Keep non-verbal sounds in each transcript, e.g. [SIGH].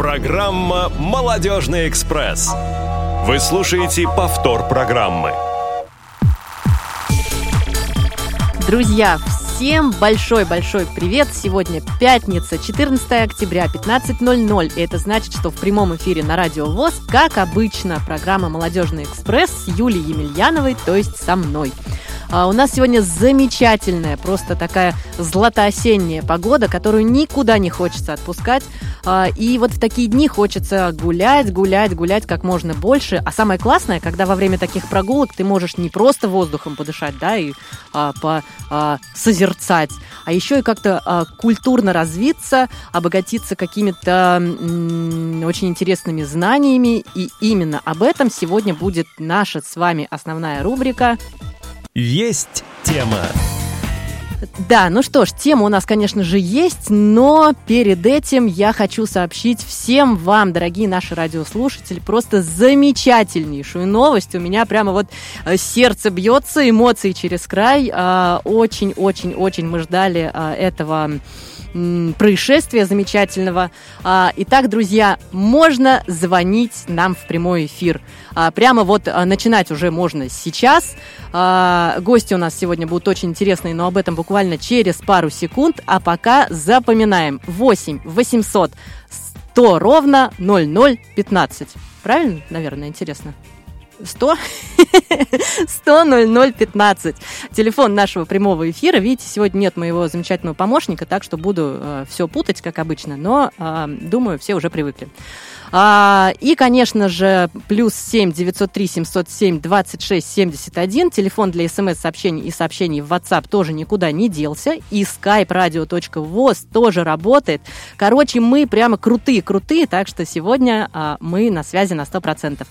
Программа «Молодежный экспресс». Вы слушаете повтор программы. Друзья, всем большой-большой привет! Сегодня пятница, 14 октября, 15.00. И это значит, что в прямом эфире на Радио ВОЗ, как обычно, программа «Молодежный экспресс» с Юлией Емельяновой, то есть со мной. А у нас сегодня замечательная, просто такая златоосенняя погода, которую никуда не хочется отпускать. А, и вот в такие дни хочется гулять, гулять, гулять как можно больше. А самое классное, когда во время таких прогулок ты можешь не просто воздухом подышать, да, и а, по, а, созерцать, а еще и как-то а, культурно развиться, обогатиться какими-то м- очень интересными знаниями. И именно об этом сегодня будет наша с вами основная рубрика есть тема. Да, ну что ж, тема у нас, конечно же, есть, но перед этим я хочу сообщить всем вам, дорогие наши радиослушатели, просто замечательнейшую новость. У меня прямо вот э, сердце бьется, эмоции через край. А, очень-очень-очень мы ждали а, этого происшествия замечательного. А, итак, друзья, можно звонить нам в прямой эфир. А, прямо вот а, начинать уже можно сейчас. Гости у нас сегодня будут очень интересные, но об этом буквально через пару секунд. А пока запоминаем. 8 800 100 ровно 0015. Правильно, наверное, интересно? 100 100 00 15. Телефон нашего прямого эфира. Видите, сегодня нет моего замечательного помощника, так что буду э, все путать, как обычно, но э, думаю, все уже привыкли. А, и, конечно же, плюс 7 903 707 26 71. Телефон для смс-сообщений и сообщений в WhatsApp тоже никуда не делся. И skype radio.voz тоже работает. Короче, мы прямо крутые-крутые, так что сегодня а, мы на связи на 100%.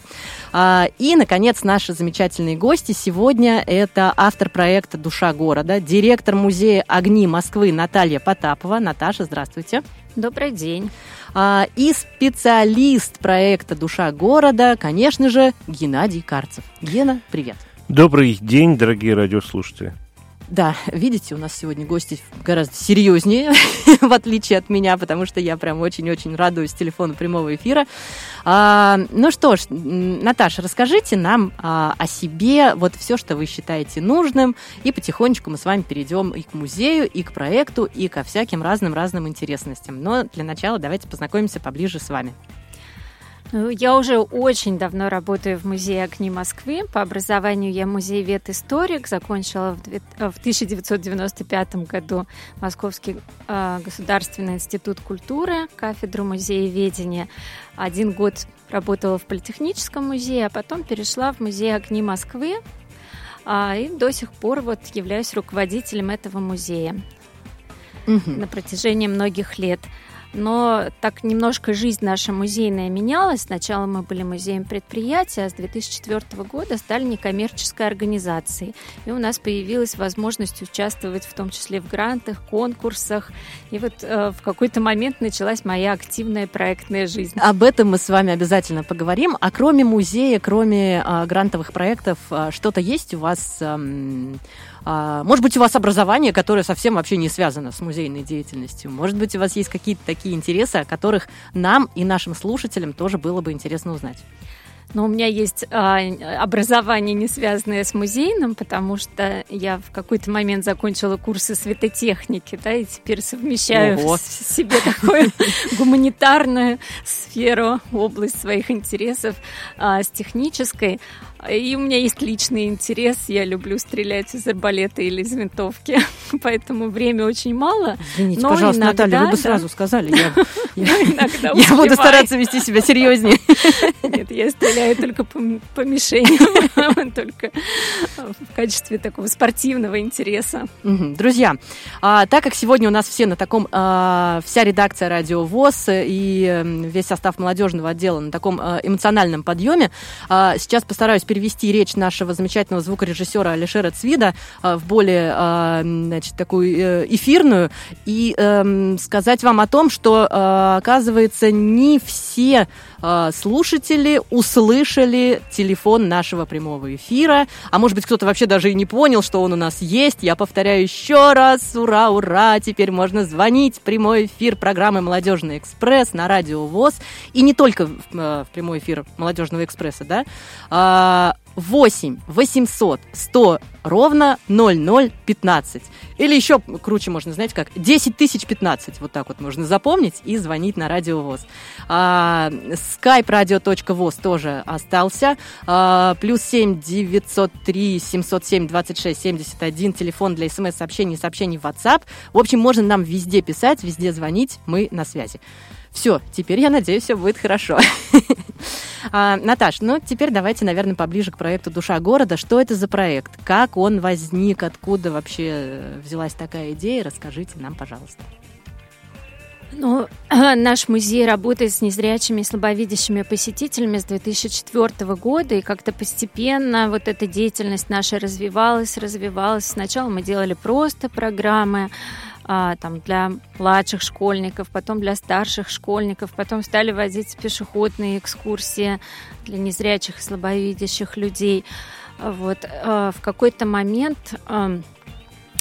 А, и, наконец, наши замечательные гости. Сегодня это автор проекта «Душа города», директор музея «Огни Москвы» Наталья Потапова. Наташа, здравствуйте. Добрый день. А, и специалист проекта «Душа города», конечно же, Геннадий Карцев. Гена, привет. Добрый день, дорогие радиослушатели. Да, видите, у нас сегодня гости гораздо серьезнее, [LAUGHS] в отличие от меня, потому что я прям очень-очень радуюсь телефону прямого эфира. А, ну что ж, Наташа, расскажите нам а, о себе, вот все, что вы считаете нужным, и потихонечку мы с вами перейдем и к музею, и к проекту, и ко всяким разным-разным интересностям. Но для начала давайте познакомимся поближе с вами. Ну, я уже очень давно работаю в Музее огни Москвы. По образованию я музеевед-историк. Закончила в 1995 году Московский э, государственный институт культуры, кафедру музееведения. Один год работала в Политехническом музее, а потом перешла в Музей огни Москвы. А, и до сих пор вот являюсь руководителем этого музея угу. на протяжении многих лет но так немножко жизнь наша музейная менялась. Сначала мы были музеем предприятия, а с 2004 года стали некоммерческой организацией. И у нас появилась возможность участвовать в том числе в грантах, конкурсах. И вот э, в какой-то момент началась моя активная проектная жизнь. Об этом мы с вами обязательно поговорим. А кроме музея, кроме э, грантовых проектов, э, что-то есть у вас... Э, а, может быть, у вас образование, которое совсем вообще не связано с музейной деятельностью. Может быть, у вас есть какие-то такие интересы, о которых нам и нашим слушателям тоже было бы интересно узнать. Но у меня есть а, образование, не связанное с музейным, потому что я в какой-то момент закончила курсы светотехники, да, и теперь совмещаю Ого. в себе такую [LAUGHS] гуманитарную сферу, область своих интересов а, с технической. И у меня есть личный интерес. Я люблю стрелять из арбалета или из винтовки. [LAUGHS] Поэтому время очень мало. Извините, но пожалуйста, иногда, Наталья, вы бы да. сразу сказали. Я, [LAUGHS] буду стараться вести себя серьезнее. [LAUGHS] Нет, я стреляю только по, мишеням. Только в качестве такого спортивного интереса. Друзья, а, так как сегодня у нас все на таком... А, вся редакция Радио ВОЗ и весь состав молодежного отдела на таком а, эмоциональном подъеме, сейчас постараюсь перевести речь нашего замечательного звукорежиссера Алишера Цвида э, в более э, значит, такую э, эфирную и э, сказать вам о том, что, э, оказывается, не все слушатели услышали телефон нашего прямого эфира, а может быть, кто-то вообще даже и не понял, что он у нас есть. Я повторяю еще раз, ура, ура, теперь можно звонить. Прямой эфир программы «Молодежный экспресс» на радио ВОЗ. И не только в, в прямой эфир «Молодежного экспресса», да, а, 8 800 100 ровно 0015. Или еще круче можно, знаете как, 10 тысяч 15. Вот так вот можно запомнить и звонить на Радио ВОЗ. А, skype radio.voz тоже остался. А, плюс 7 903 707 26 71. Телефон для смс-сообщений и сообщений в WhatsApp. В общем, можно нам везде писать, везде звонить. Мы на связи. Все, теперь, я надеюсь, все будет хорошо. [LAUGHS] а, Наташ, ну теперь давайте, наверное, поближе к проекту «Душа города». Что это за проект? Как он возник? Откуда вообще э, взялась такая идея? Расскажите нам, пожалуйста. Ну, [CLEARS THROAT] наш музей работает с незрячими и слабовидящими посетителями с 2004 года, и как-то постепенно вот эта деятельность наша развивалась, развивалась. Сначала мы делали просто программы, а, там, для младших школьников, потом для старших школьников, потом стали возить пешеходные экскурсии для незрячих и слабовидящих людей. Вот. А, в какой-то момент а,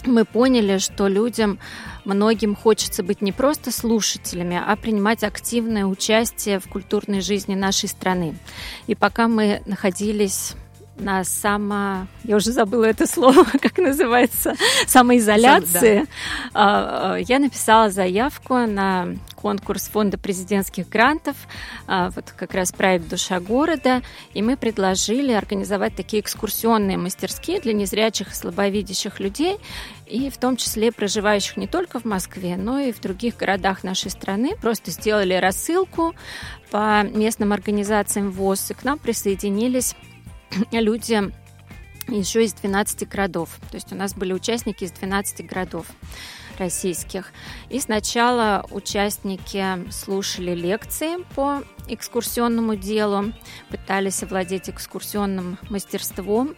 мы поняли, что людям, многим хочется быть не просто слушателями, а принимать активное участие в культурной жизни нашей страны. И пока мы находились на само... Я уже забыла это слово, [LAUGHS] как называется, самоизоляции. Сам, да. Я написала заявку на конкурс Фонда президентских грантов, а, вот как раз проект «Душа города», и мы предложили организовать такие экскурсионные мастерские для незрячих и слабовидящих людей, и в том числе проживающих не только в Москве, но и в других городах нашей страны. Просто сделали рассылку по местным организациям ВОЗ, и к нам присоединились [CLEARS THROAT] люди еще из 12 городов. То есть у нас были участники из 12 городов российских. И сначала участники слушали лекции по экскурсионному делу, пытались овладеть экскурсионным мастерством,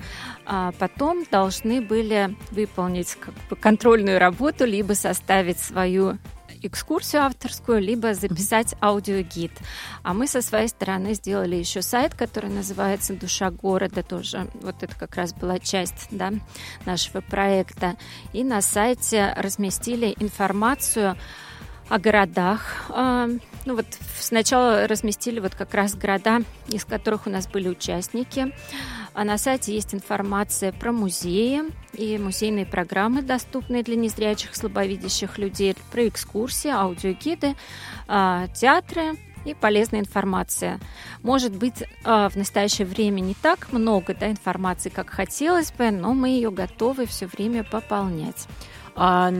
а потом должны были выполнить как бы контрольную работу, либо составить свою экскурсию авторскую, либо записать аудиогид. А мы со своей стороны сделали еще сайт, который называется «Душа города», тоже вот это как раз была часть да, нашего проекта. И на сайте разместили информацию о городах. Ну вот сначала разместили вот как раз города, из которых у нас были участники. А на сайте есть информация про музеи и музейные программы, доступные для незрячих, слабовидящих людей, про экскурсии, аудиогиды, а, театры, и полезная информация. Может быть, а, в настоящее время не так много да, информации, как хотелось бы, но мы ее готовы все время пополнять. А,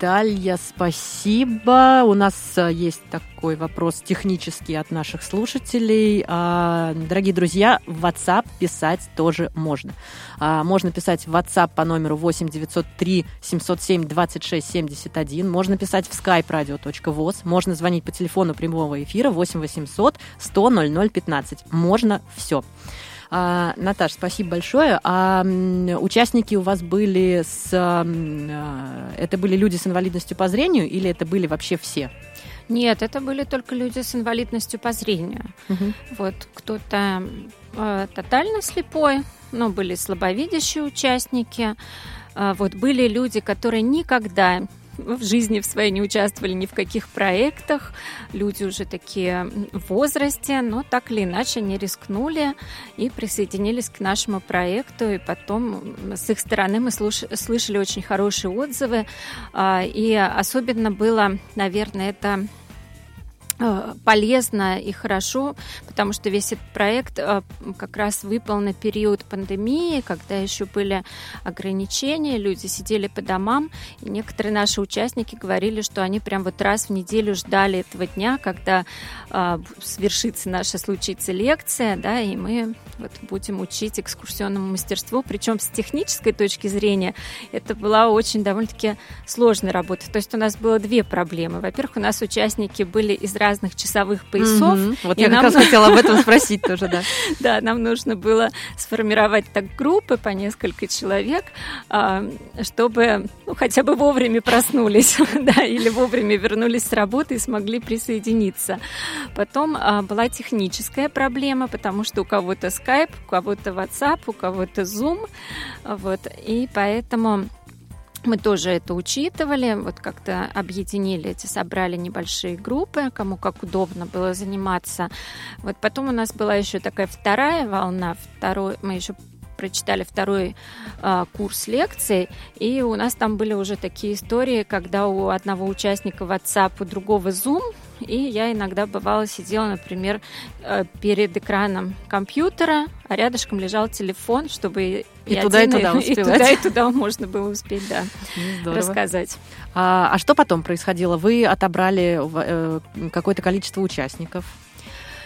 Наталья, спасибо. У нас э, есть такой вопрос технический от наших слушателей. А, дорогие друзья, в WhatsApp писать тоже можно. А, можно писать в WhatsApp по номеру 8 903 707 26 71. Можно писать в skype radio.voz. Можно звонить по телефону прямого эфира 8 800 100 00 15. Можно все. А, Наташ, спасибо большое. А участники у вас были с... А, это были люди с инвалидностью по зрению или это были вообще все? Нет, это были только люди с инвалидностью по зрению. Угу. Вот кто-то э, тотально слепой, но были слабовидящие участники. Э, вот были люди, которые никогда в жизни в своей не участвовали ни в каких проектах, люди уже такие в возрасте, но так или иначе не рискнули и присоединились к нашему проекту, и потом с их стороны мы слышали очень хорошие отзывы, а, и особенно было, наверное, это полезно и хорошо, потому что весь этот проект э, как раз выпал на период пандемии, когда еще были ограничения, люди сидели по домам, и некоторые наши участники говорили, что они прям вот раз в неделю ждали этого дня, когда э, свершится наша случится лекция, да, и мы вот будем учить экскурсионному мастерству, причем с технической точки зрения это была очень довольно-таки сложная работа. То есть у нас было две проблемы. Во-первых, у нас участники были из разных разных часовых поясов. Угу. Вот я как раз хотела об этом [LAUGHS] спросить тоже, да. Да, нам нужно было сформировать так группы по несколько человек, а, чтобы ну, хотя бы вовремя проснулись, [LAUGHS] да, или вовремя вернулись с работы и смогли присоединиться. Потом а, была техническая проблема, потому что у кого-то Skype, у кого-то WhatsApp, у кого-то Zoom, вот, и поэтому мы тоже это учитывали, вот как-то объединили эти, собрали небольшие группы, кому как удобно было заниматься. Вот потом у нас была еще такая вторая волна, второй, мы еще прочитали второй э, курс лекций, и у нас там были уже такие истории, когда у одного участника WhatsApp, у другого Zoom, и я иногда бывала сидела, например, э, перед экраном компьютера, а рядышком лежал телефон, чтобы и, и туда, и туда [LAUGHS] успевать. И туда, и туда можно было успеть, да, Здорово. рассказать. А, а что потом происходило? Вы отобрали э, какое-то количество участников?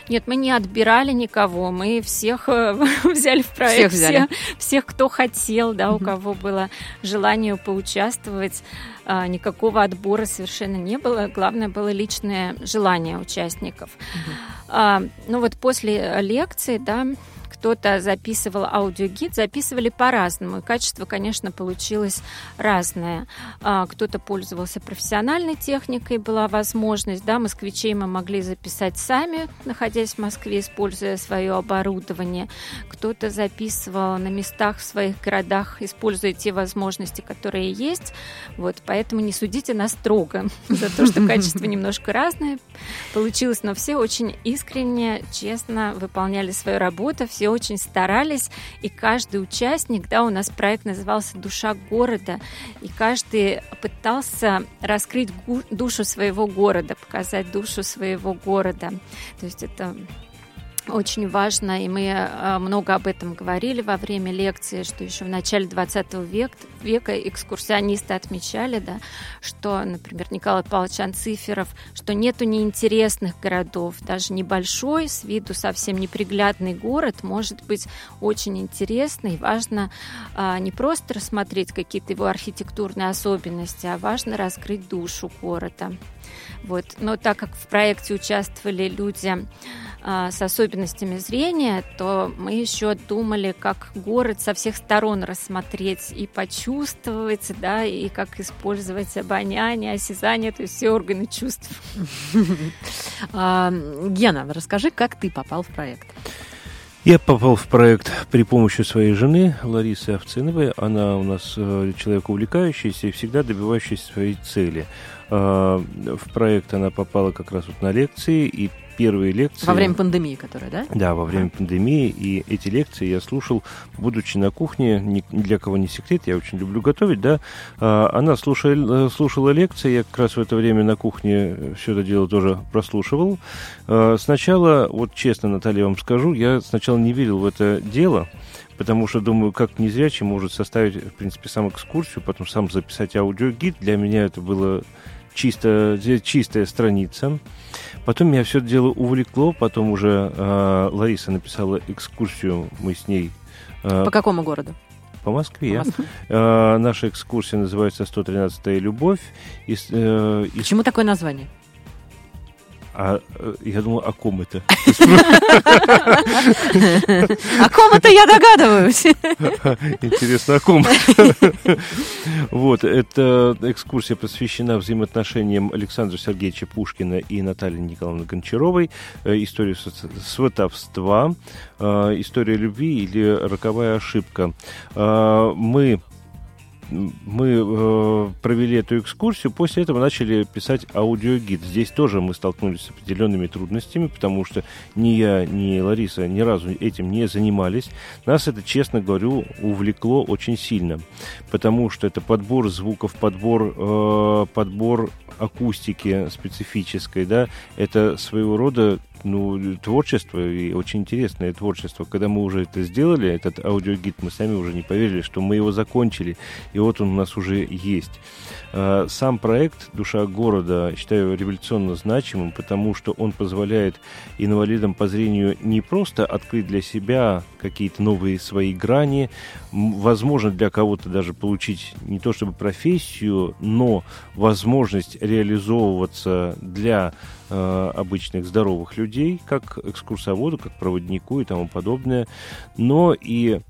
Нет, мы не отбирали никого, мы всех э, [LAUGHS] взяли в проект, всех, взяли. Всех, всех, кто хотел, да, у кого было желание поучаствовать. А, никакого отбора совершенно не было. Главное было личное желание участников. А, ну вот после лекции, да, кто-то записывал аудиогид, записывали по-разному. И качество, конечно, получилось разное. А, кто-то пользовался профессиональной техникой, была возможность, да, москвичей мы могли записать сами, находясь в Москве, используя свое оборудование. Кто-то записывал на местах в своих городах, используя те возможности, которые есть. Вот, поэтому не судите нас строго [LAUGHS] за то, что [LAUGHS] качество немножко разное получилось, но все очень искренне, честно выполняли свою работу, все очень старались, и каждый участник, да, у нас проект назывался «Душа города», и каждый пытался раскрыть душу своего города, показать душу своего города. То есть это очень важно, и мы э, много об этом говорили во время лекции, что еще в начале 20 века, века экскурсионисты отмечали, да, что, например, Николай Павлович Анциферов, что нету неинтересных городов, даже небольшой, с виду совсем неприглядный город может быть очень интересный. Важно а, не просто рассмотреть какие-то его архитектурные особенности, а важно раскрыть душу города. Вот. Но так как в проекте участвовали люди с особенностями зрения, то мы еще думали, как город со всех сторон рассмотреть и почувствовать, да, и как использовать обоняние, осязание, то есть все органы чувств. [LAUGHS] А, Гена, расскажи, как ты попал в проект? Я попал в проект при помощи своей жены Ларисы Овциновой. Она у нас э, человек увлекающийся и всегда добивающийся своей цели. А, в проект она попала как раз вот на лекции, и первые лекции... Во время пандемии, которая, да? Да, во время пандемии, и эти лекции я слушал, будучи на кухне, ни для кого не секрет, я очень люблю готовить, да, а, она слушала, слушала лекции, я как раз в это время на кухне все это дело тоже прослушивал. А, сначала, вот честно, Наталья, вам скажу, я сначала не верил в это дело, потому что думаю, как незрячий может составить, в принципе, сам экскурсию, потом сам записать аудиогид. Для меня это было чисто, чистая страница. Потом меня все это дело увлекло, потом уже э, Лариса написала экскурсию, мы с ней... Э, По какому городу? По Москве. По Москве. Э, наша экскурсия называется «113-я любовь». И, э, и... Почему такое название? А э, я думал, о ком это? О [LAUGHS] ком это я догадываюсь. [LAUGHS] Интересно, о ком? [LAUGHS] Вот, эта экскурсия посвящена взаимоотношениям Александра Сергеевича Пушкина и Натальи Николаевны Гончаровой, э, историю сватовства, э, история любви или роковая ошибка. Мы мы э, провели эту экскурсию, после этого начали писать аудиогид. Здесь тоже мы столкнулись с определенными трудностями, потому что ни я, ни Лариса ни разу этим не занимались. Нас это, честно говорю, увлекло очень сильно, потому что это подбор звуков, подбор, э, подбор акустики специфической, да, это своего рода ну, творчество и очень интересное творчество. Когда мы уже это сделали, этот аудиогид, мы сами уже не поверили, что мы его закончили, и вот он у нас уже есть. А, сам проект «Душа города» считаю революционно значимым, потому что он позволяет инвалидам по зрению не просто открыть для себя какие-то новые свои грани, возможно для кого-то даже получить не то чтобы профессию, но возможность реализовываться для обычных здоровых людей, как экскурсоводу, как проводнику и тому подобное. Но и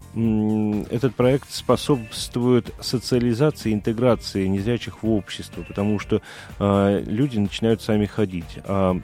этот проект способствует социализации, интеграции незрячих в общество, потому что э, люди начинают сами ходить. А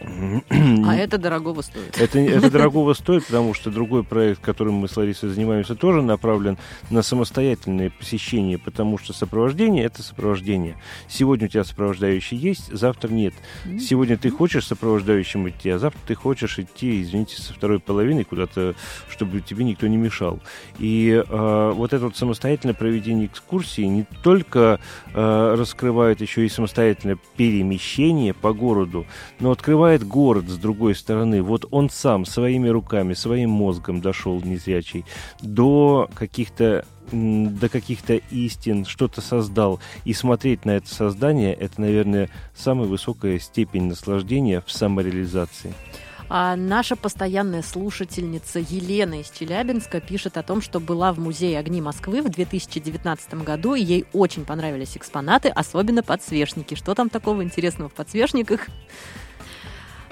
а это дорогого стоит. Это, это [LAUGHS] дорогого стоит, потому что другой проект, которым мы с Ларисой занимаемся, тоже направлен на самостоятельное посещение, потому что сопровождение – это сопровождение. Сегодня у тебя сопровождающий есть, завтра нет. Сегодня ты хочешь сопровождающим идти, а завтра ты хочешь идти, извините, со второй половиной куда-то, чтобы тебе никто не мешал. И э, вот это вот самостоятельное проведение экскурсии не только э, раскрывает еще и самостоятельное перемещение по городу, но открывает открывает город с другой стороны. Вот он сам своими руками, своим мозгом дошел незрячий до каких-то до каких-то истин, что-то создал. И смотреть на это создание, это, наверное, самая высокая степень наслаждения в самореализации. А наша постоянная слушательница Елена из Челябинска пишет о том, что была в Музее огни Москвы в 2019 году, и ей очень понравились экспонаты, особенно подсвечники. Что там такого интересного в подсвечниках?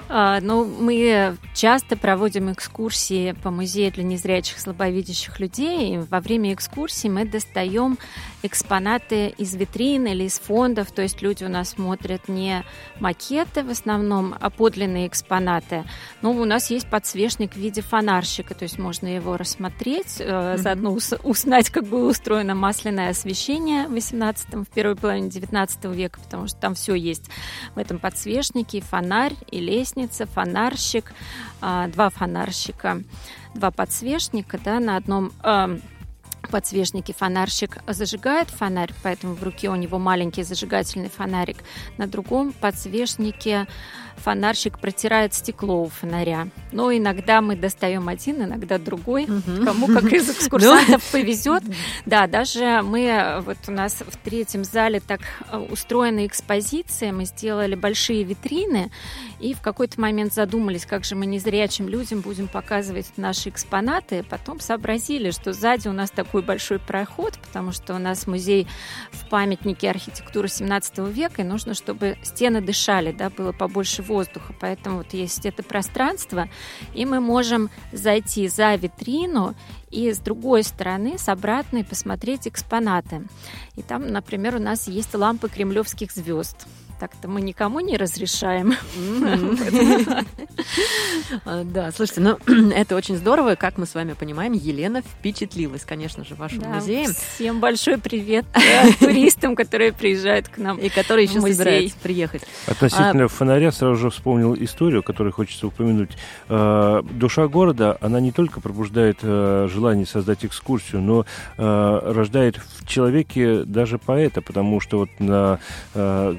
А, ну, мы часто проводим экскурсии по музею для незрячих слабовидящих людей. И во время экскурсии мы достаем экспонаты из витрин или из фондов. То есть люди у нас смотрят не макеты в основном, а подлинные экспонаты. Но у нас есть подсвечник в виде фонарщика, то есть можно его рассмотреть, mm-hmm. заодно узнать, как было устроено масляное освещение в 18 в первой половине 19 века, потому что там все есть в этом подсвечнике, и фонарь, и лестница фонарщик, а, два фонарщика, два подсвечника, да, на одном а, подсвечнике фонарщик зажигает фонарь, поэтому в руке у него маленький зажигательный фонарик. На другом подсвечнике фонарщик протирает стекло у фонаря. Но иногда мы достаем один, иногда другой. Угу. Кому как [LAUGHS] из экскурсантов ну. повезет. Да, даже мы вот у нас в третьем зале так э, устроена экспозиция, мы сделали большие витрины и в какой-то момент задумались, как же мы незрячим людям будем показывать наши экспонаты. Потом сообразили, что сзади у нас такой большой проход, потому что у нас музей в памятнике архитектуры 17 века, и нужно, чтобы стены дышали, да, было побольше воздуха. Поэтому вот есть это пространство, и мы можем зайти за витрину и с другой стороны, с обратной, посмотреть экспонаты. И там, например, у нас есть лампы кремлевских звезд так-то мы никому не разрешаем. Да, слушайте, ну [CLEARS THROAT] это очень здорово, как мы с вами понимаем, Елена впечатлилась, конечно же, вашим музеем. Всем большой привет [LAUGHS] туристам, которые приезжают к нам И которые еще собираются приехать. Относительно а, фонаря сразу же вспомнил историю, которую хочется упомянуть. А, душа города, она не только пробуждает желание создать экскурсию, но рождает в человеке даже поэта, потому что вот на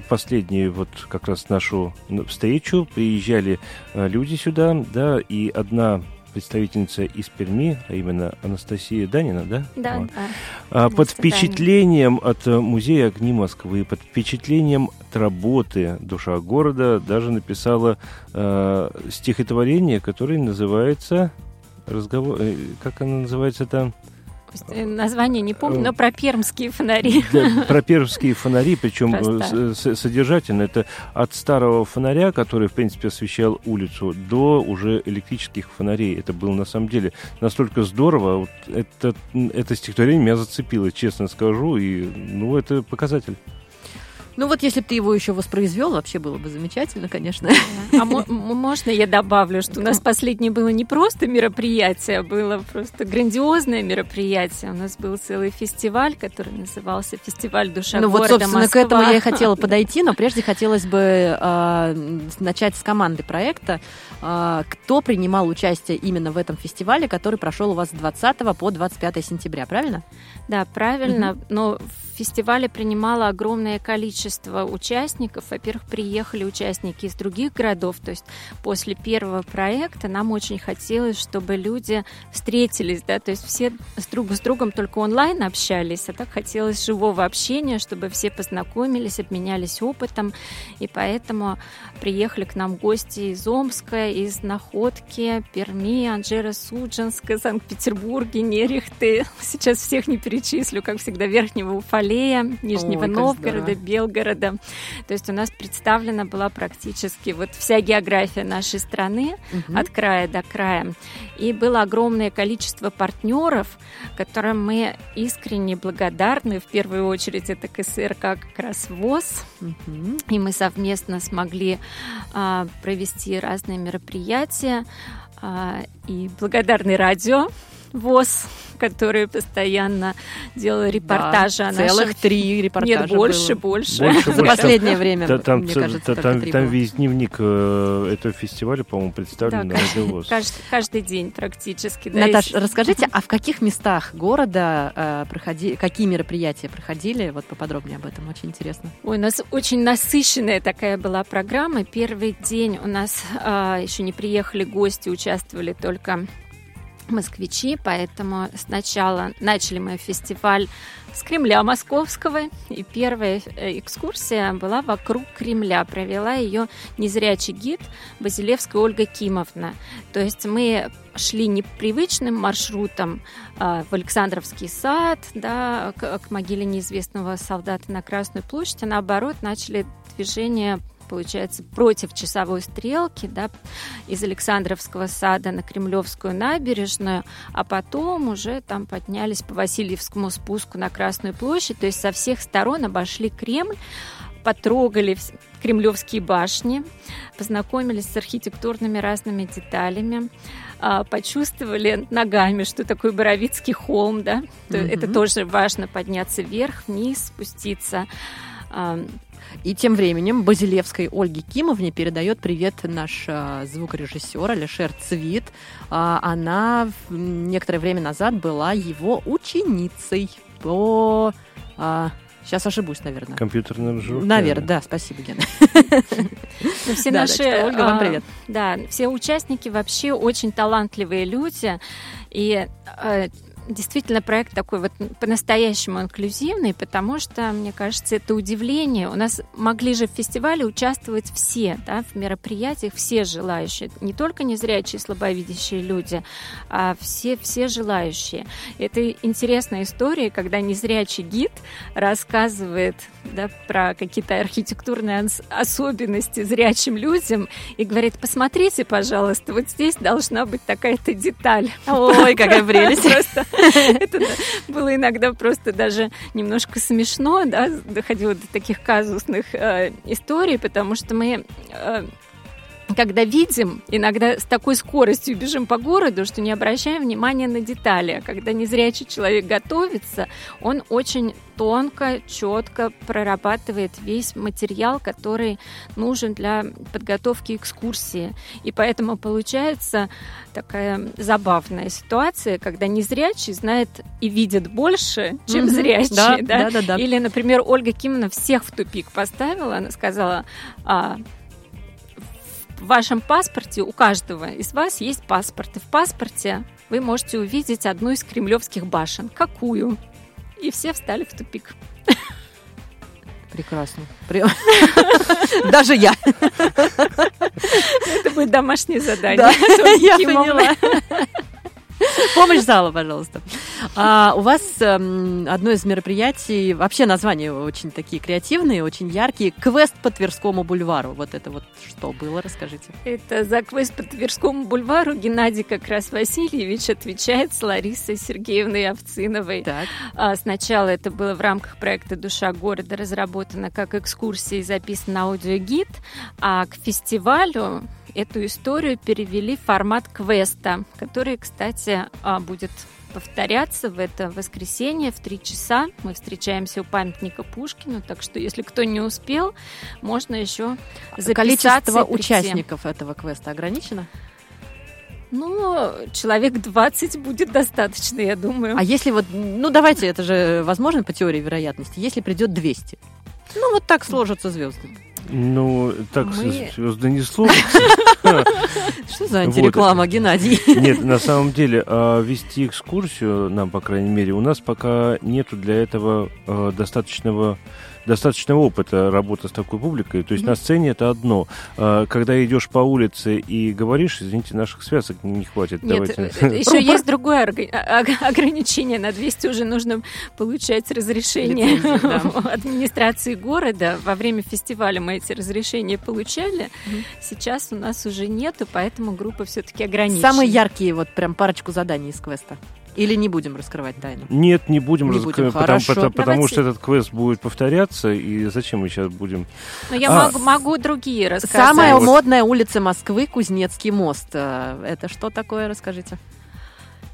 последнем последнюю вот как раз нашу встречу приезжали э, люди сюда, да, и одна представительница из Перми, а именно Анастасия Данина, да? Да, вот. да. А, под впечатлением от э, музея огни Москвы, под впечатлением от работы «Душа города» даже написала э, стихотворение, которое называется разговор, э, как оно называется там? Э, название не помню, но про пермские фонари. [LAUGHS] Да, про пермские фонари, причем э, содержательно. Это от старого фонаря, который, в принципе, освещал улицу, до уже электрических фонарей. Это было, на самом деле, настолько здорово. Вот это, это стихотворение меня зацепило, честно скажу. И, ну, это показатель. Ну вот если бы ты его еще воспроизвел, вообще было бы замечательно, конечно. А можно я добавлю, что у нас последнее было не просто мероприятие, а было просто грандиозное мероприятие. У нас был целый фестиваль, который назывался «Фестиваль душа Ну вот, собственно, к этому я и хотела подойти, но прежде хотелось бы э, начать с команды проекта. Э, кто принимал участие именно в этом фестивале, который прошел у вас с 20 по 25 сентября, правильно? Да, правильно. Но в фестивале принимало огромное количество участников. Во-первых, приехали участники из других городов. То есть после первого проекта нам очень хотелось, чтобы люди встретились, да, то есть все с друг с другом только онлайн общались, а так хотелось живого общения, чтобы все познакомились, обменялись опытом. И поэтому приехали к нам гости из Омска, из Находки, Перми, Анжера Судженска, Санкт-Петербурге, Нерехты. [LAUGHS] Сейчас всех не перечислю, как всегда, Верхнего Уфаля Мавзолея, Нижнего Ой, Новгорода. Белгорода. То есть у нас представлена была практически вот вся география нашей страны Мгм. от края до края. И было огромное количество партнеров, которым мы искренне благодарны. В первую очередь это КСРК как раз ВОЗ. Мгм. И мы совместно смогли а, провести разные мероприятия. А, и благодарны радио ВОЗ, которые постоянно делали репортажи Да, о целых нашем... три репортажа Нет, больше, было. больше. Больше, За последнее время, Та- Там, мне ц- кажется, там, там весь дневник э, этого фестиваля, по-моему, Да, представлен на каждый, радиовоз. каждый, каждый день практически. да, Наташ, если- расскажите, а в каких местах города э, проходи, какие мероприятия проходили? Вот поподробнее об этом, очень интересно. Ой, у нас очень насыщенная такая была программа. Первый день у нас а, еще не приехали гости, участвовали только москвичи, поэтому сначала начали мы фестиваль с Кремля Московского, и первая э, экскурсия была вокруг Кремля. Провела ее незрячий гид Базилевская Ольга Кимовна. То есть мы шли непривычным маршрутом а, в Александровский сад, да, к, к могиле неизвестного солдата на Красную площадь, а наоборот начали движение получается, против часовой стрелки, да, из Александровского сада на Кремлевскую набережную, а потом уже там поднялись по Васильевскому спуску на Красную площадь, то есть со всех сторон обошли Кремль, потрогали вс- кремлевские башни, познакомились с архитектурными разными деталями, а, почувствовали ногами, что такое Боровицкий холм, да, Мгм. это тоже важно подняться вверх, вниз, спуститься. И тем временем Базилевской Ольге Кимовне передает привет наш а, звукорежиссер Алишер Цвит. А, она некоторое время назад была его ученицей по... а, сейчас ошибусь, наверное. Компьютерная аранжировка. Наверное, да, спасибо, Гена. Ну, все [LAUGHS] Да, наши, Ольга, вам а, привет. Да, все участники вообще очень талантливые люди. И э, действительно проект такой вот по-настоящему инклюзивный, потому что, мне кажется, это удивление. У нас могли же в фестивале участвовать все, да, в мероприятиях все желающие. Не только незрячие, слабовидящие люди, а все, все желающие. Это интересная история, когда незрячий гид рассказывает да, про какие-то архитектурные ос- особенности зрячим людям и говорит, посмотрите, пожалуйста, вот здесь должна быть такая-то деталь. Ой, какая [LAUGHS] прелесть. Просто это было иногда просто даже немножко смешно, да, доходило до таких казусных э, историй, потому что мы э, когда видим, иногда с такой скоростью бежим по городу, что не обращаем внимания на детали. Когда незрячий человек готовится, он очень тонко, четко прорабатывает весь материал, который нужен для подготовки экскурсии. И поэтому получается такая забавная ситуация, когда незрячий знает и видит больше, чем Мгм. зрячий. Да, да? да, да, да. Или, например, Ольга Кимовна всех в тупик поставила. Она сказала, а, в вашем паспорте, у каждого из вас есть паспорт. И в паспорте вы можете увидеть одну из кремлевских башен. Какую? И все встали в тупик. Прекрасно. [LAUGHS] Даже я. Это будет домашнее задание. [LAUGHS] Я поняла. [LAUGHS] [LAUGHS] Помощь зала, пожалуйста. А, у вас эм, одно из мероприятий, вообще названия очень такие креативные, очень яркие. Квест по Тверскому бульвару. Вот это вот что было, расскажите. Это за квест по Тверскому бульвару Геннадий как раз Васильевич отвечает с Ларисой Сергеевной Овциновой. Так. А, Сначала это было в рамках проекта «Душа города» разработано как экскурсия и записан аудиогид, а к фестивалю эту историю перевели в формат квеста, который, кстати, а, будет повторяться в это воскресенье в три часа. Мы встречаемся у памятника Пушкину, так что если кто не успел, можно еще записаться Количество участников этого квеста ограничено? Ну, человек 20 будет достаточно, я думаю. А если вот, ну давайте, это же возможно по теории вероятности, если придет 200? Ну вот так сложатся звезды. Ну, так Мы- сложатся. [LAUGHS] Что за антиреклама, Геннадий? Нет, на самом деле, а, вести экскурсию нам, по крайней мере, у нас пока нету для этого а, достаточного достаточно опыта работы с такой публикой. То есть mm-hmm. на сцене это одно. А, когда идешь по улице и говоришь, извините, наших связок не хватит. Нет, Давайте. Э, [LAUGHS] еще есть другое а, ограничение. На 200 уже нужно получать разрешение [LAUGHS] администрации города. Во время фестиваля мы эти разрешения получали. Сейчас у нас уже нету, поэтому группа все-таки ограничена. Самые яркие, вот прям парочку заданий из квеста. Или не будем раскрывать тайну? Нет, не будем, не будем. потому, потому, потому что этот квест будет повторяться, и зачем мы сейчас будем... Ну, я а. могу, могу другие рассказать. Самая вот. модная улица Москвы, Кузнецкий мост. Э, это что такое, расскажите?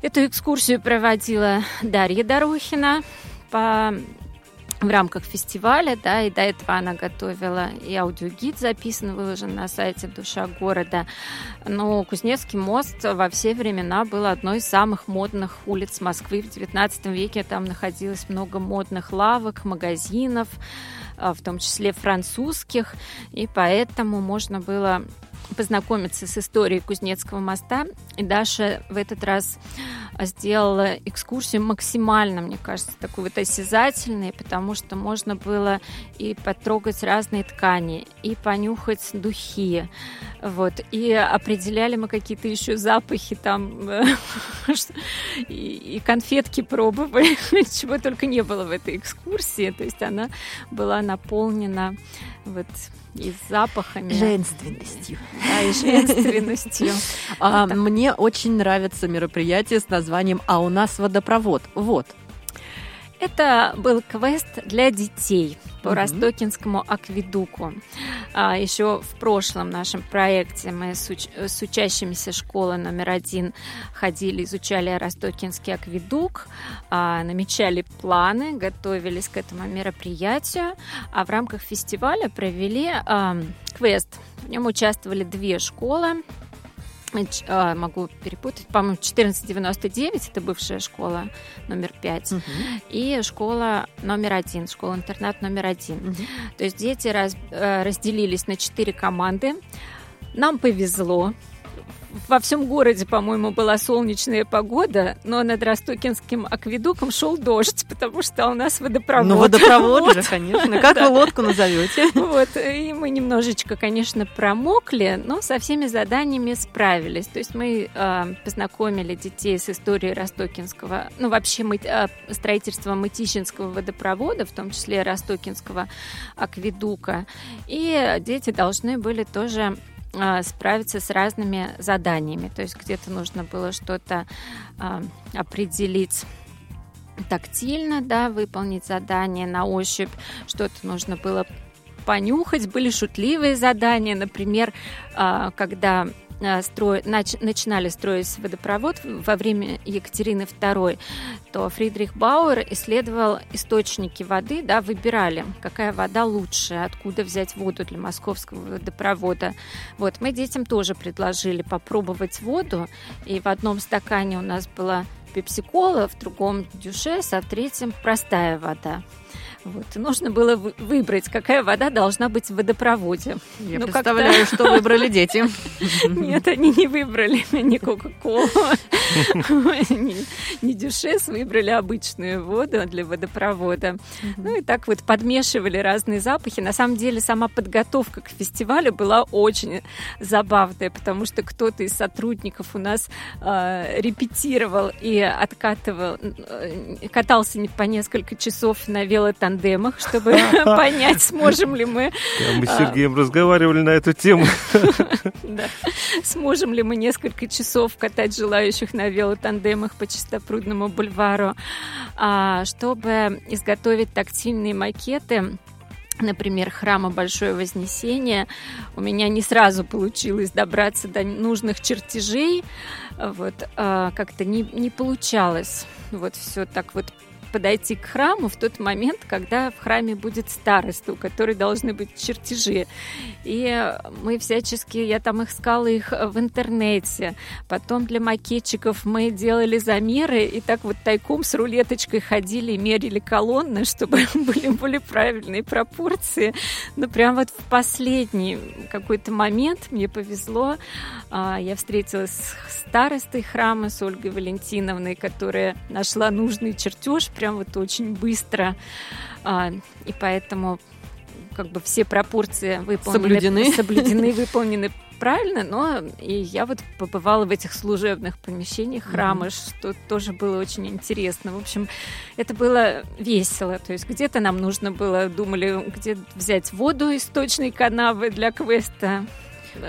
Эту экскурсию проводила Дарья Дорохина по в рамках фестиваля, да, и до этого она готовила и аудиогид записан, выложен на сайте «Душа города». Но Кузнецкий мост во все времена был одной из самых модных улиц Москвы. В XIX веке там находилось много модных лавок, магазинов, а, в том числе французских, и поэтому можно было познакомиться с историей Кузнецкого моста. И Даша в этот раз сделала экскурсию максимально, мне кажется, такой вот осязательной, потому что можно было и потрогать разные ткани, и понюхать духи, вот, и определяли мы какие-то еще запахи там, [LAUGHS] и конфетки пробовали, [LAUGHS] чего только не было в этой экскурсии, то есть она была наполнена вот и запахами. Женственностью. Да, и женственностью. [LAUGHS] А, мне очень нравится мероприятие с названием «А у нас водопровод». Вот. Это был квест для детей по угу. Ростокинскому акведуку. А, еще в прошлом нашем проекте мы с, уч- с учащимися школы номер один ходили, изучали Ростокинский акведук, а, намечали планы, готовились к этому мероприятию, а в рамках фестиваля провели а, квест. В нем участвовали две школы а, могу перепутать, по-моему, 1499, это бывшая школа номер 5, угу. и школа номер один, школа-интернат номер один. Угу. То есть дети раз, э, разделились на четыре команды. Нам повезло, во всем городе, по-моему, была солнечная погода, но над Ростокинским акведуком шел дождь, потому что у нас водопровод. Ну, водопровод вот. же, конечно. Как вы лодку назовете? Вот, и мы немножечко, конечно, промокли, но со всеми заданиями справились. То есть мы э, познакомили детей с историей Ростокинского, ну, вообще мы, э, строительства Мытищинского водопровода, в том числе Ростокинского акведука. И дети должны были тоже а, справиться с разными заданиями. То есть где-то нужно было что-то а, определить тактильно, да, выполнить задание на ощупь, что-то нужно было понюхать. Были шутливые задания, например, а, когда стро... нач... начинали строить водопровод во время Екатерины II, то Фридрих Бауэр исследовал источники воды, да, выбирали, какая вода лучше, откуда взять воду для московского водопровода. Вот, мы детям тоже предложили попробовать воду, и в одном стакане у нас была пепсикола, в другом дюшес, а в третьем простая вода. Вот. И нужно было выбрать, какая вода должна быть в водопроводе. Я ну, представляю, что выбрали дети. [LAUGHS] Нет, они не выбрали ни Кока-Колу, ни Дюшес, выбрали обычную воду для водопровода. Ну и так вот подмешивали разные запахи. На самом деле сама подготовка к фестивалю была очень забавная, потому что кто-то из сотрудников у нас э, репетировал и откатывал, э, катался по несколько часов на велотандеме тандемах, чтобы [LAUGHS] понять, сможем ли мы... Мы с а, Сергеем разговаривали на эту тему. [LAUGHS] Сможем ли мы несколько часов катать желающих на велотандемах по Чистопрудному бульвару, а, чтобы изготовить тактильные макеты например, храма Большое Вознесение, у меня не сразу получилось добраться до нужных чертежей, вот, а, как-то не, не получалось вот все так вот подойти к храму в тот момент, когда в храме будет староста, у которой должны быть чертежи. И мы всячески, я там искала их в интернете. Потом для макетчиков мы делали замеры и так вот тайком с рулеточкой ходили и мерили колонны, чтобы [LAUGHS] были более правильные пропорции. Но прям вот в последний какой-то момент мне повезло. А, я встретилась с старостой храма, с Ольгой Валентиновной, которая нашла нужный чертеж прям вот очень быстро. А, и поэтому как бы все пропорции выполнены, Соблюдены. [LAUGHS] соблюдены выполнены правильно, но и я вот побывала в этих служебных помещениях храма, что тоже было очень интересно. В общем, это было весело. То есть где-то нам нужно было, думали, где взять воду из точной канавы для квеста.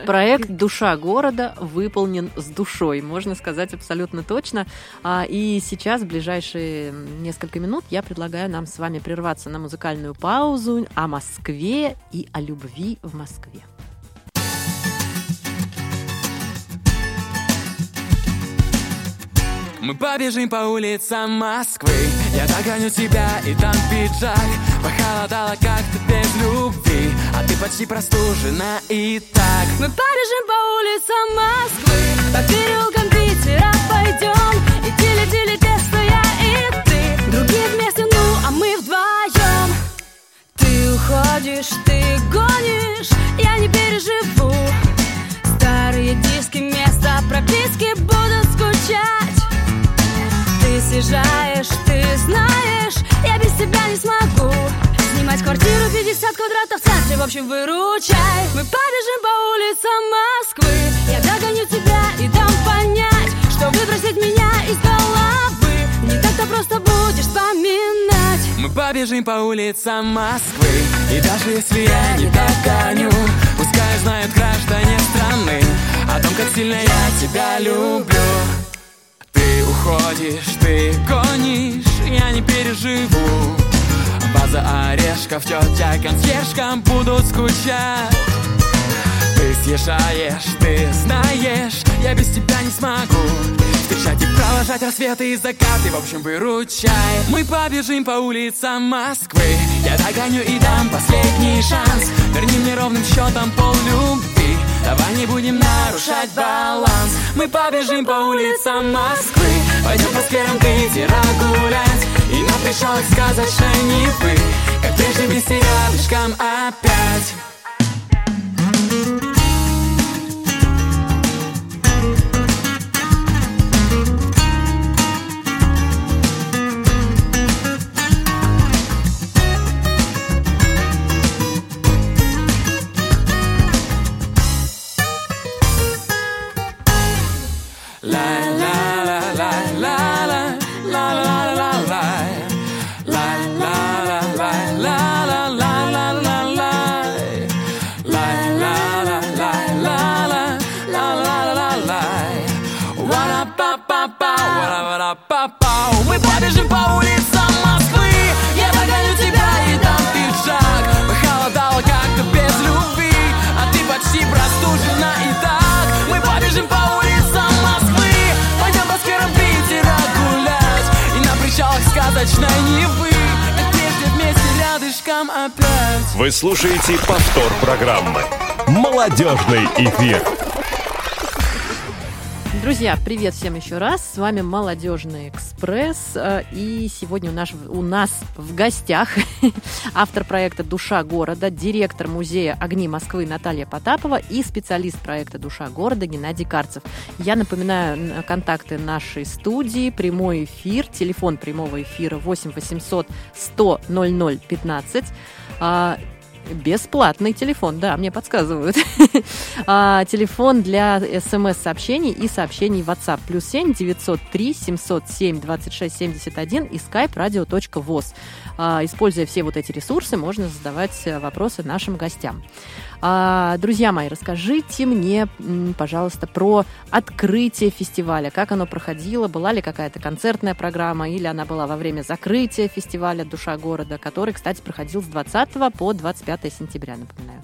Проект «Душа города» выполнен с душой, можно сказать абсолютно точно. А, И сейчас, в ближайшие несколько минут, я предлагаю нам с вами прерваться на музыкальную паузу о Москве и о любви в Москве. Мы побежим по улицам Москвы Я догоню тебя и дам пиджак Похолодало как-то без любви ты почти простужена и так. Мы побежим по улицам Москвы По переулкам Питера пойдем. И тили-тили тесто я и ты. Другие вместе, ну а мы вдвоем. Ты уходишь, ты гонишь Я не переживу. Старые диски, места прописки будут скучать. Ты съезжаешь, ты знаешь Я без тебя не смогу Снимать квартиру 50 квадратов в центре. В общем, выручай. Мы побежим по улицам Москвы. Я догоню тебя и дам понять Что выбросить меня из головы Не так-то просто будешь вспоминать. Мы побежим по улицам Москвы. И даже если я не догоню Пускай знают граждане страны О том, как сильно я тебя люблю. Ты уходишь, ты гонишь Я не переживу База орешков, тетя консьержкам будут скучать. Ты съезжаешь, ты знаешь Я без тебя не смогу. Встречать и провожать рассветы и закаты В общем, выручай. Мы побежим по улицам Москвы. Я догоню и дам последний шанс. Верни мне ровным счетом пол любви. Давай не будем нарушать баланс. Мы побежим по улицам Москвы. Пойдем по скверам Питера гулять и нам пришел сказать, что не вы. Как прежде вместе рядышком опять. Вы слушаете повтор программы. Молодежный эфир. Друзья, привет всем еще раз. С вами Молодежный экспресс. Э, И сегодня у нас, у нас в гостях [LAUGHS] автор проекта «Душа города», директор музея «Огни Москвы» Наталья Потапова и специалист проекта «Душа города» Геннадий Карцев. Я напоминаю контакты нашей студии, прямой эфир, телефон прямого эфира 8 800 100 00 15. Бесплатный телефон, да, мне подсказывают. [LAUGHS] А, Телефон для смс-сообщений и сообщений в WhatsApp. Плюс 7 903 707 26 71 и skype radio.voz. А, Используя все вот эти ресурсы, можно задавать э, вопросы нашим гостям. А, Друзья мои, расскажите мне, пожалуйста, про открытие фестиваля. Как оно проходило? Была ли какая-то концертная программа или она была во время закрытия фестиваля «Душа города», который, кстати, проходил с 20 по 25 сентября, напоминаю.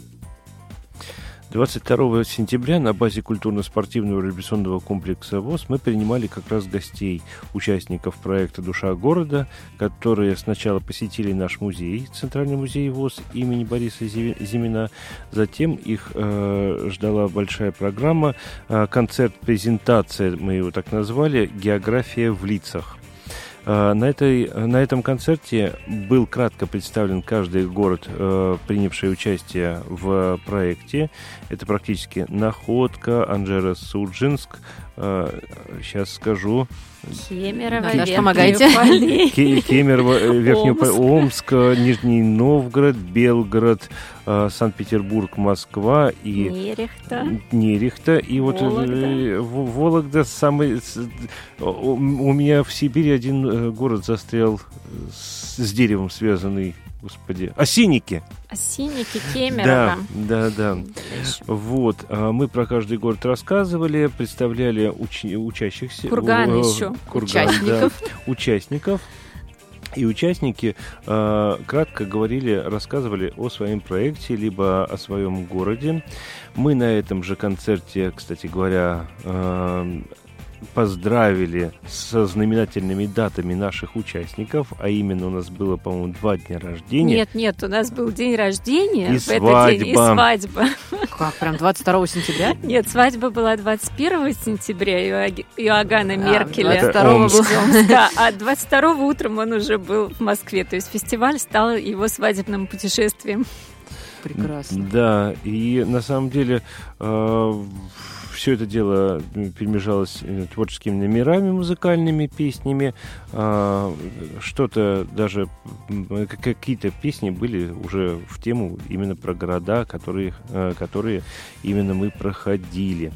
22 сентября на базе культурно-спортивного революционного комплекса ВОЗ мы принимали как раз гостей, участников проекта «Душа города», которые сначала посетили наш музей, Центральный музей ВОЗ имени Бориса Зи- Зимина. Затем их э, ждала большая программа, э, концерт-презентация, мы его так назвали, «География в лицах». Э, На, этой, на этом концерте был кратко представлен каждый город, э, принявший участие в проекте. Это практически Находка, Анжера, Суджинск. Сейчас скажу. Кемерово, Наташ, Верхние помогайте. Кемерово, э, Верхний Омск. Омск, э, Нижний Новгород, Белгород, э, Санкт-Петербург, Москва и Нерехта. Нерехта. И вот э, Вологда. Вологда самый... У меня в Сибири один э, город застрял с с деревом связанный, господи, Осинники. Осинники, Да, Кемерово. да, да. Вот, а мы про каждый город рассказывали, представляли уч- учащихся. Курган э, еще. курган, Участников. да, участников. И участники э, кратко говорили, рассказывали о своем проекте, либо о своем городе. Мы на этом же концерте, кстати говоря, э, поздравили со знаменательными датами наших участников, а именно у нас было, по-моему, два дня рождения. Нет, нет, у нас был день рождения И в этот день и свадьба. свадьба. Как, прям 22 сентября? Нет, свадьба была 21 сентября Иоганна А, Меркеля. Это 22 был. Омск. Да, а 22 утром он уже был в Москве. То есть фестиваль стал его свадебным путешествием. Прекрасно. Да, и на самом деле все это дело перемежалось э, творческими номерами, музыкальными песнями. А, Что-то даже, к- какие-то песни были уже в тему именно про города, которые, э, которые именно мы проходили.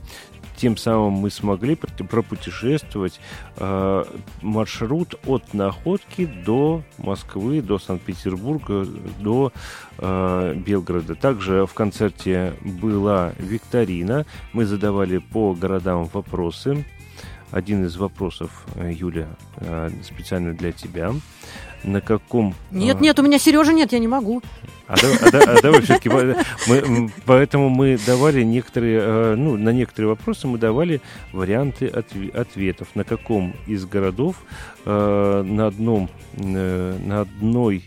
Тем самым мы смогли пр- пропутешествовать э, маршрут от Находки до Москвы, до Санкт-Петербурга, до э, Белгорода. Также в концерте была викторина. Мы задавали по городам вопросы. Один из вопросов, э, Юля, э, специально для тебя. На каком... Нет, э, нет, у меня Сережа нет, я не могу. а а да- а давай [LAUGHS] все-таки, мы, поэтому мы давали некоторые, э, ну, на некоторые вопросы мы давали варианты отве- ответов. На каком из городов э, на одном, э, на одной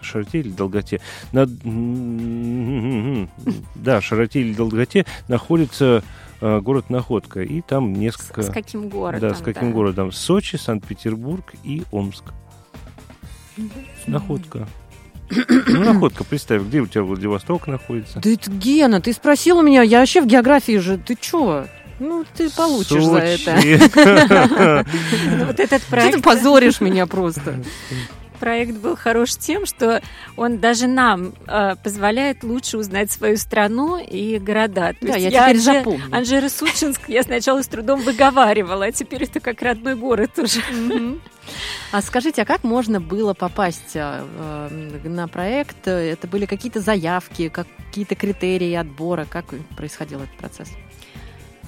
широте или долготе, на, да, широте или долготе находится город Находка, и там несколько... с каким городом? Да, с каким городом? Сочи, Санкт-Петербург и Омск. Находка. [COUGHS] Ну, находка, представь, где у тебя Владивосток находится? Да это Гена, ты спросил у меня, я вообще в географии же, ты чё? Ну, ты получишь за это. [LAUGHS] вот этот Что ты проект, позоришь меня просто? [LAUGHS] проект был хорош тем, что он даже нам э, позволяет лучше узнать свою страну и города. То Да, есть я теперь Анже- запомню. Анжеро Сучинск я сначала с трудом выговаривала, а теперь это как родной город уже. А скажите, а как можно было попасть а, э, на проект? Это были какие-то заявки, какие-то критерии отбора? Как происходил этот процесс?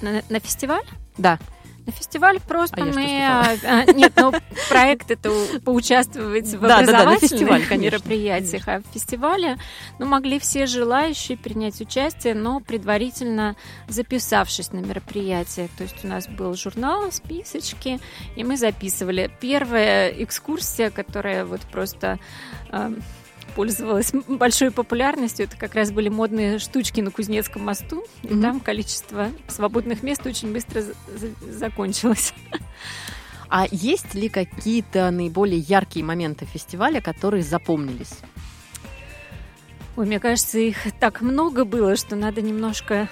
На, на фестиваль? Да. На фестиваль просто А мы... а, а, нет, ну, проект это поучаствовать в Да, да, да, образовательных фестиваль, конечно, мероприятиях. А в фестивале ну, могли все желающие принять участие, но предварительно записавшись на мероприятие. То есть у нас был журнал, списочки, и мы записывали. Первая экскурсия, которая вот просто... пользовалась большой популярностью. Это как раз были модные штучки на Кузнецком мосту. И Мгм. там количество свободных мест очень быстро за- за- закончилось. А есть ли какие-то наиболее яркие моменты фестиваля, которые запомнились? Ой, мне кажется, их так много было, что надо немножко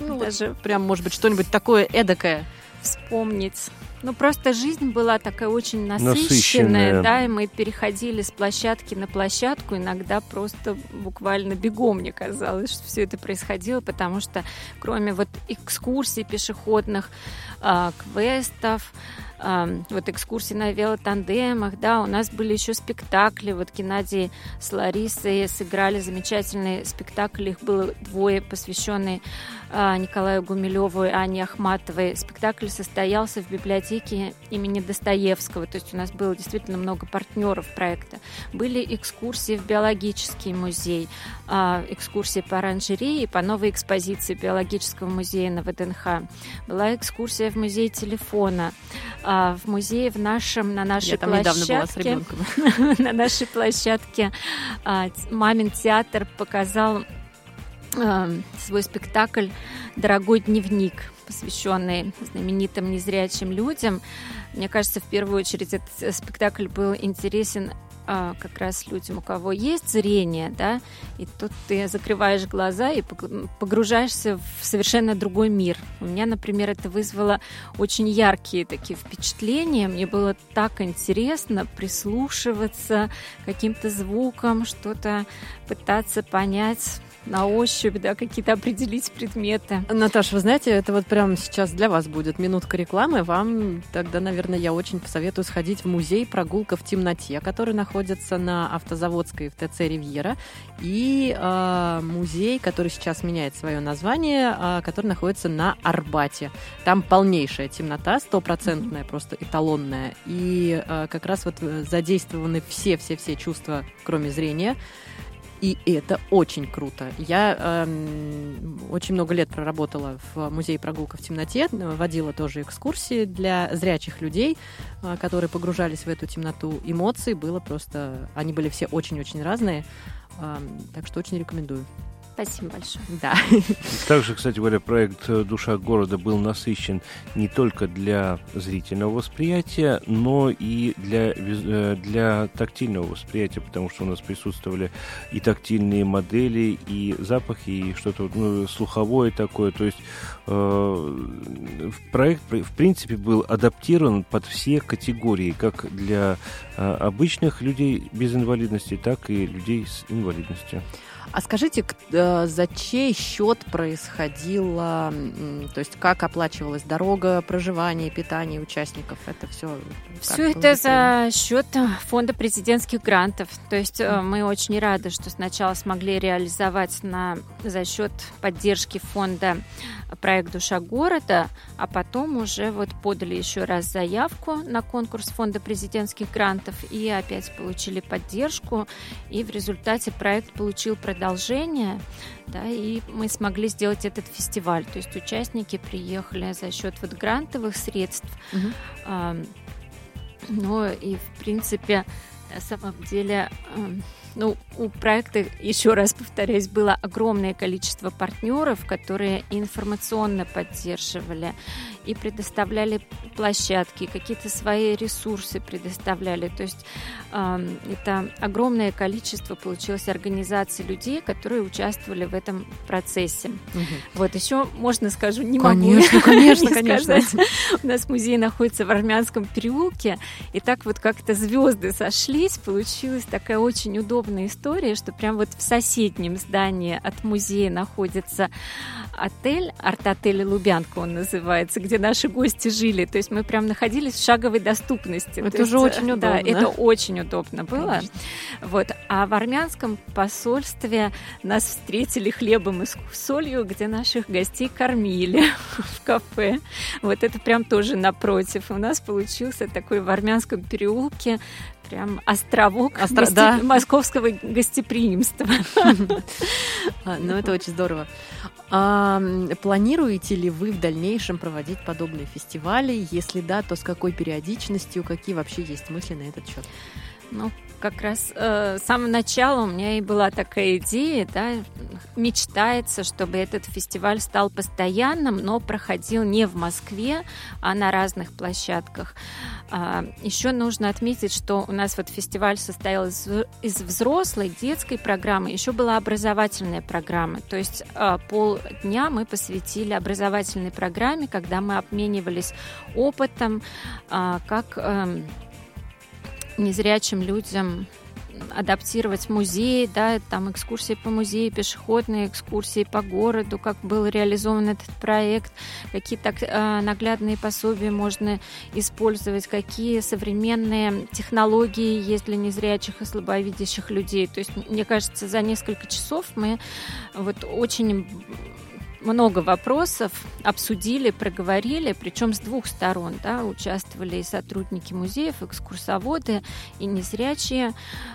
Ну, вот даже прям, может быть, что-нибудь такое эдакое. Вспомнить. Ну, просто жизнь была такая очень насыщенная, Насыщенная. да, и мы переходили с площадки на площадку, иногда просто буквально бегом, мне казалось, что все это происходило, потому что кроме вот экскурсий пешеходных, а, квестов, а, вот экскурсий на велотандемах, да, у нас были еще спектакли, вот Геннадий с Ларисой сыграли замечательный спектакль, их было двое, посвященный Николаю Гумилеву и Ане Ахматовой. Спектакль состоялся в библиотеке имени Достоевского, то есть у нас было действительно много партнеров проекта. Были экскурсии в биологический музей, а, экскурсии по оранжерее и по новой экспозиции биологического музея на ВДНХ. Была экскурсия в музей телефона, а, в музее в нашем, на нашей Я там недавно была с площадке ребенком. [LAUGHS] на нашей площадке а, мамин театр показал а, свой спектакль «Дорогой дневник», посвященный знаменитым незрячим людям. Мне кажется, в первую очередь этот э, спектакль был интересен а, как раз людям, у кого есть зрение, да, и тут ты закрываешь глаза и погружаешься в совершенно другой мир. У меня, например, это вызвало очень яркие такие впечатления. Мне было так интересно прислушиваться к каким-то звукам, что-то пытаться понять на ощупь, да, какие-то определить предметы. Наташа, вы знаете, это вот прямо сейчас для вас будет минутка рекламы. Вам тогда, наверное, я очень посоветую сходить в музей «Прогулка в темноте», который находится на Автозаводской в ТЦ «Ривьера», и э, музей, который сейчас меняет свое название, э, который находится на Арбате. Там полнейшая темнота, стопроцентная, mm-hmm. просто эталонная. И э, как раз вот задействованы все-все-все чувства, кроме зрения. И это очень круто. Я э, очень много лет проработала в музее прогулка в темноте, водила тоже экскурсии для зрячих людей, э, которые погружались в эту темноту. Эмоции было просто... Они были все очень-очень разные. Э, так что очень рекомендую. Спасибо большое. Да. Также, кстати говоря, проект «Душа города» был насыщен не только для зрительного восприятия, но и для, э, для тактильного восприятия, потому что у нас присутствовали и тактильные модели, и запахи, и что-то ну, слуховое такое. То есть э, проект, в принципе, был адаптирован под все категории, как для э, обычных людей без инвалидности, так и людей с инвалидностью. А скажите, э, за чей счет происходило, то есть как оплачивалась дорога, проживание, питание участников? Это все. Все это за счет э, фонда президентских грантов. То есть mm. мы очень рады, что сначала смогли реализовать на, за счет поддержки фонда проект «Душа города», а потом уже вот подали еще раз заявку на конкурс фонда президентских грантов и опять получили поддержку. И в результате проект получил продолжение да, и мы смогли сделать этот фестиваль. То есть участники приехали за счет вот грантовых средств. Угу. А, ну и в принципе, на самом деле, ну, у проекта, еще раз повторяюсь, было огромное количество партнеров, которые информационно поддерживали и предоставляли площадки, какие-то свои ресурсы предоставляли. То есть э, это огромное количество получилось организаций людей, которые участвовали в этом процессе. Угу. Вот еще можно скажу, не конечно, могу [LAUGHS] конечно, не конечно. сказать. У нас музей находится в Армянском переулке, и так вот как-то звезды сошлись, получилась такая очень удобная история, что прям вот в соседнем здании от музея находится отель, арт-отель Лубянка он называется, где наши гости жили. То есть мы прям находились в шаговой доступности. Это уже очень удобно. Да, это очень удобно было. Конечно. Вот. А в армянском посольстве нас встретили хлебом и солью, где наших гостей кормили [LAUGHS] в кафе. Вот это прям тоже напротив. У нас получился такой в армянском переулке прям островок Остро... гости... да. московского гостеприимства. [LAUGHS] Ну, это очень здорово. А, планируете ли вы в дальнейшем проводить подобные фестивали? Если да, то с какой периодичностью? Какие вообще есть мысли на этот счет? Ну, как раз э, с самого начала у меня и была такая идея, да, мечтается, чтобы этот фестиваль стал постоянным, но проходил не в Москве, а на разных площадках. А, еще нужно отметить, что у нас вот фестиваль состоял из, из взрослой, детской программы, еще была образовательная программа, то есть а, полдня мы посвятили образовательной программе, когда мы обменивались опытом, а, как эм, незрячим людям адаптировать музей, да, там экскурсии по музею, пешеходные экскурсии по городу, как был реализован этот проект, какие так э, наглядные пособия можно использовать, какие современные технологии есть для незрячих и слабовидящих людей. То есть, мне кажется, за несколько часов мы вот очень много вопросов обсудили, проговорили, причем с двух сторон. Да, участвовали и сотрудники музеев, экскурсоводы, и незрячие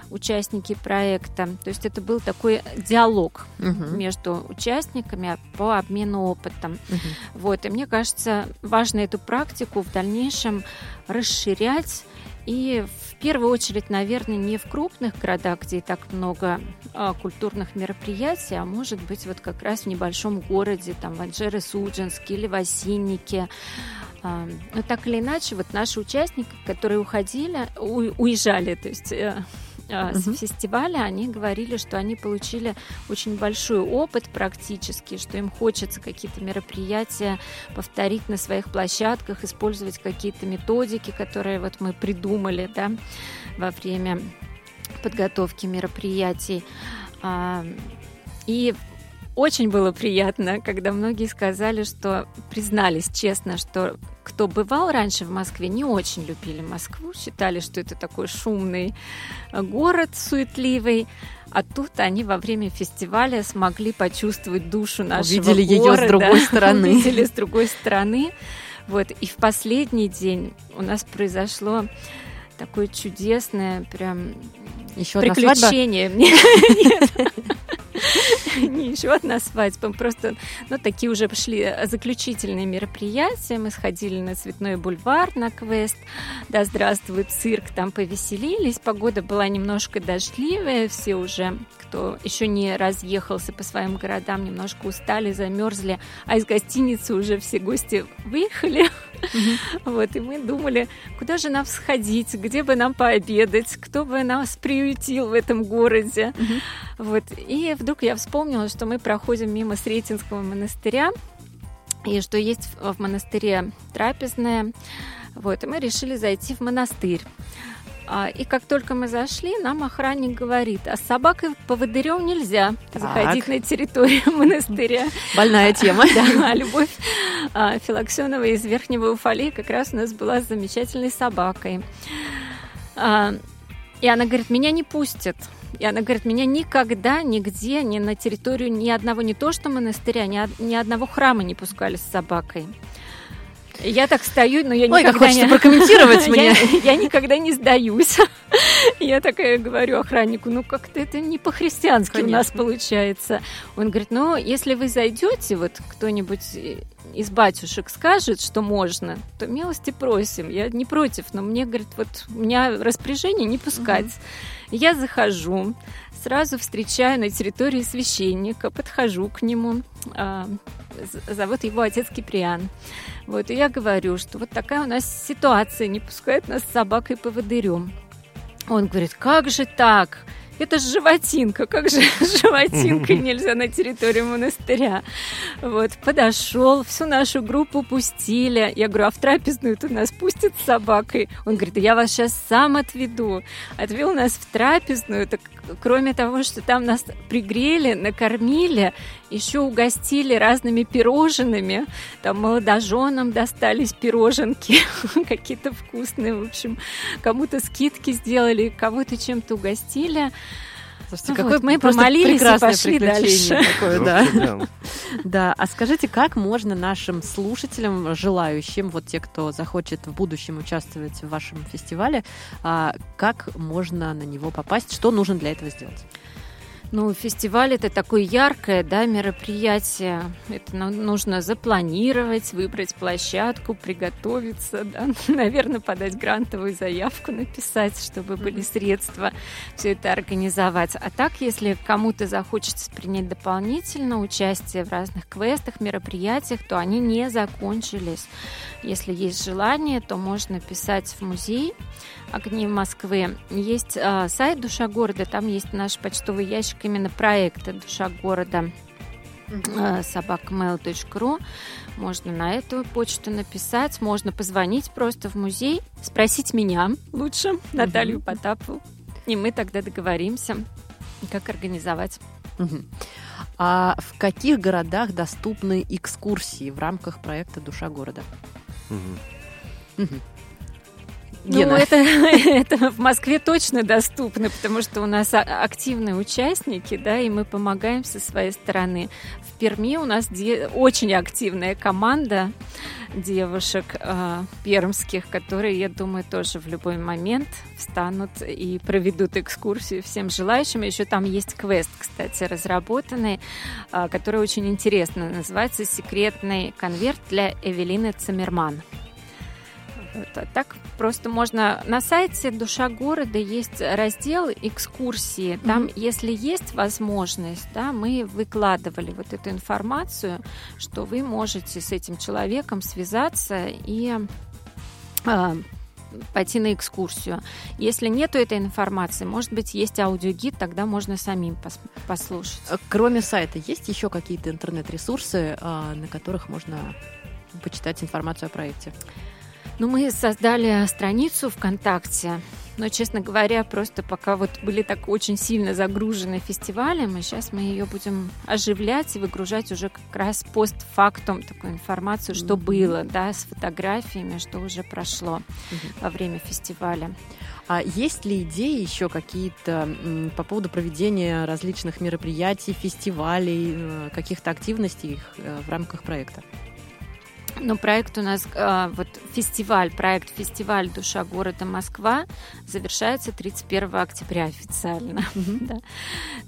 участники проекта. То есть это был такой диалог угу. между участниками по обмену опытом. Угу. Вот, и мне кажется, важно эту практику в дальнейшем расширять и в первую очередь, наверное, не в крупных городах, где так много а, культурных мероприятий, а может быть вот как раз в небольшом городе, там в Анжере-Судженске или в Осиннике. А, но так или иначе, вот наши участники, которые уходили, у, уезжали, то есть э, с фестиваля, они говорили, что они получили очень большой опыт практически, что им хочется какие-то мероприятия повторить на своих площадках, использовать какие-то методики, которые вот мы придумали, да, во время подготовки мероприятий. А, И очень было приятно, когда многие сказали, что признались честно, что кто бывал раньше в Москве, не очень любили Москву, считали, что это такой шумный э, город, суетливый. А тут они во время фестиваля смогли почувствовать душу нашего Увидели её с города. другой стороны. [LAUGHS] Увидели с другой стороны. Вот. И в последний день у нас произошло такое чудесное прям Еще приключение. [LAUGHS] Не еще одна свадьба, просто, ну, такие уже пошли заключительные мероприятия. Мы сходили на Цветной бульвар, на квест. Да, здравствует цирк, там повеселились. Погода была немножко дождливая, все уже, кто еще не разъехался по своим городам, немножко устали, замерзли, а из гостиницы уже все гости выехали. Вот, и мы думали, куда же нам сходить, где бы нам пообедать, кто бы нас приютил в этом городе. Вот, и вдруг я вспомнила, что мы проходим мимо Сретенского монастыря, и что есть в монастыре трапезная. Вот, и мы решили зайти в монастырь. А, И как только мы зашли, нам охранник говорит, а с собакой поводырем нельзя заходить на территорию [LAUGHS] монастыря. Больная тема. [LAUGHS] Да, Любовь а, Филаксенова из Верхнего Уфалея как раз у нас была с замечательной собакой. И она говорит, меня не пустят. И она говорит, меня никогда, нигде, ни на территорию ни одного, не то что монастыря, ни, ни одного храма не пускали с собакой. Я так стою, но я Ой, как никогда хочется не... прокомментировать [LAUGHS] мне. Я, [LAUGHS] я никогда не сдаюсь. [LAUGHS] Я такая говорю охраннику, ну как-то это не по-христиански у нас получается. Он говорит, ну если вы зайдете, вот кто-нибудь из батюшек скажет, что можно, то милости просим. Я не против, но мне, говорит, вот у меня распоряжение не пускать. Я захожу, сразу встречаю на территории священника, подхожу к нему. Зовут его отец Киприан. Вот, и я говорю, что вот такая у нас ситуация, не пускают нас с собакой по водырем. Он говорит, как же так? Это же животинка, как же [LAUGHS] животинкой нельзя на территорию монастыря? Вот, подошел, всю нашу группу пустили. Я говорю, а в трапезную ты нас пустят с собакой? Он говорит, да я вас сейчас сам отведу. Отвел нас в трапезную, так кроме того, что там нас пригрели, накормили, еще угостили разными пирожными. Там молодоженам достались пироженки [LAUGHS] какие-то вкусные, в общем. Кому-то скидки сделали, кого-то чем-то угостили. Слушайте, Вот, какое мы просто помолились и прекрасное пошли приключение дальше. такое, да. Вообще, да. Да, а скажите, как можно нашим слушателям, желающим, вот те, кто захочет в будущем участвовать в вашем фестивале, а, как можно на него попасть, что нужно для этого сделать? Ну, фестиваль это такое яркое, да, мероприятие. Это ну- нужно запланировать, выбрать площадку, приготовиться, [LAUGHS] да, наверное, подать грантовую заявку, написать, чтобы были средства все это организовать. А так, если кому-то захочется принять дополнительно участие в разных квестах, мероприятиях, то они не закончились. Если есть желание, то можно писать в музей огни Москвы. Есть а, сайт Душа города, там есть наш почтовый ящик именно проекта Душа города э, собакamail.ru. Можно на эту почту написать, можно позвонить просто в музей, спросить меня лучше, Наталью Потапову, и мы тогда договоримся, как организовать. Мгм. А в каких городах доступны экскурсии в рамках проекта «Душа города»? Мгм. Ну, Гена. это, [LAUGHS] это в Москве точно доступно, потому что у нас а- активные участники, да, и мы помогаем со своей стороны. В Перми у нас де- очень активная команда девушек э, пермских, которые, я думаю, тоже в любой момент встанут и проведут экскурсию всем желающим. Еще там есть квест, кстати, разработанный, э, который очень интересно называется «Секретный конверт для Эвелины Циммерман». Так просто можно на сайте Душа города есть раздел экскурсии. Там, если есть возможность, да, мы выкладывали вот эту информацию, что вы можете с этим человеком связаться и а, пойти на экскурсию. Если нету этой информации, может быть, есть аудиогид, тогда можно самим пос- послушать. А Кроме сайта, есть еще какие-то интернет-ресурсы, а, на которых можно почитать информацию о проекте? Ну, мы создали страницу ВКонтакте, но, честно говоря, просто пока вот были так очень сильно загружены фестивалем, и сейчас мы ее будем оживлять и выгружать уже как раз постфактум такую информацию, что Мгм. было, да, с фотографиями, что уже прошло во время фестиваля. А есть ли идеи еще какие-то по поводу проведения различных мероприятий, фестивалей, э, каких-то активностей э, в рамках проекта? Ну, проект у нас, а, вот фестиваль, проект «Фестиваль. Душа города Москва» завершается 31 октября официально. [LAUGHS] Да.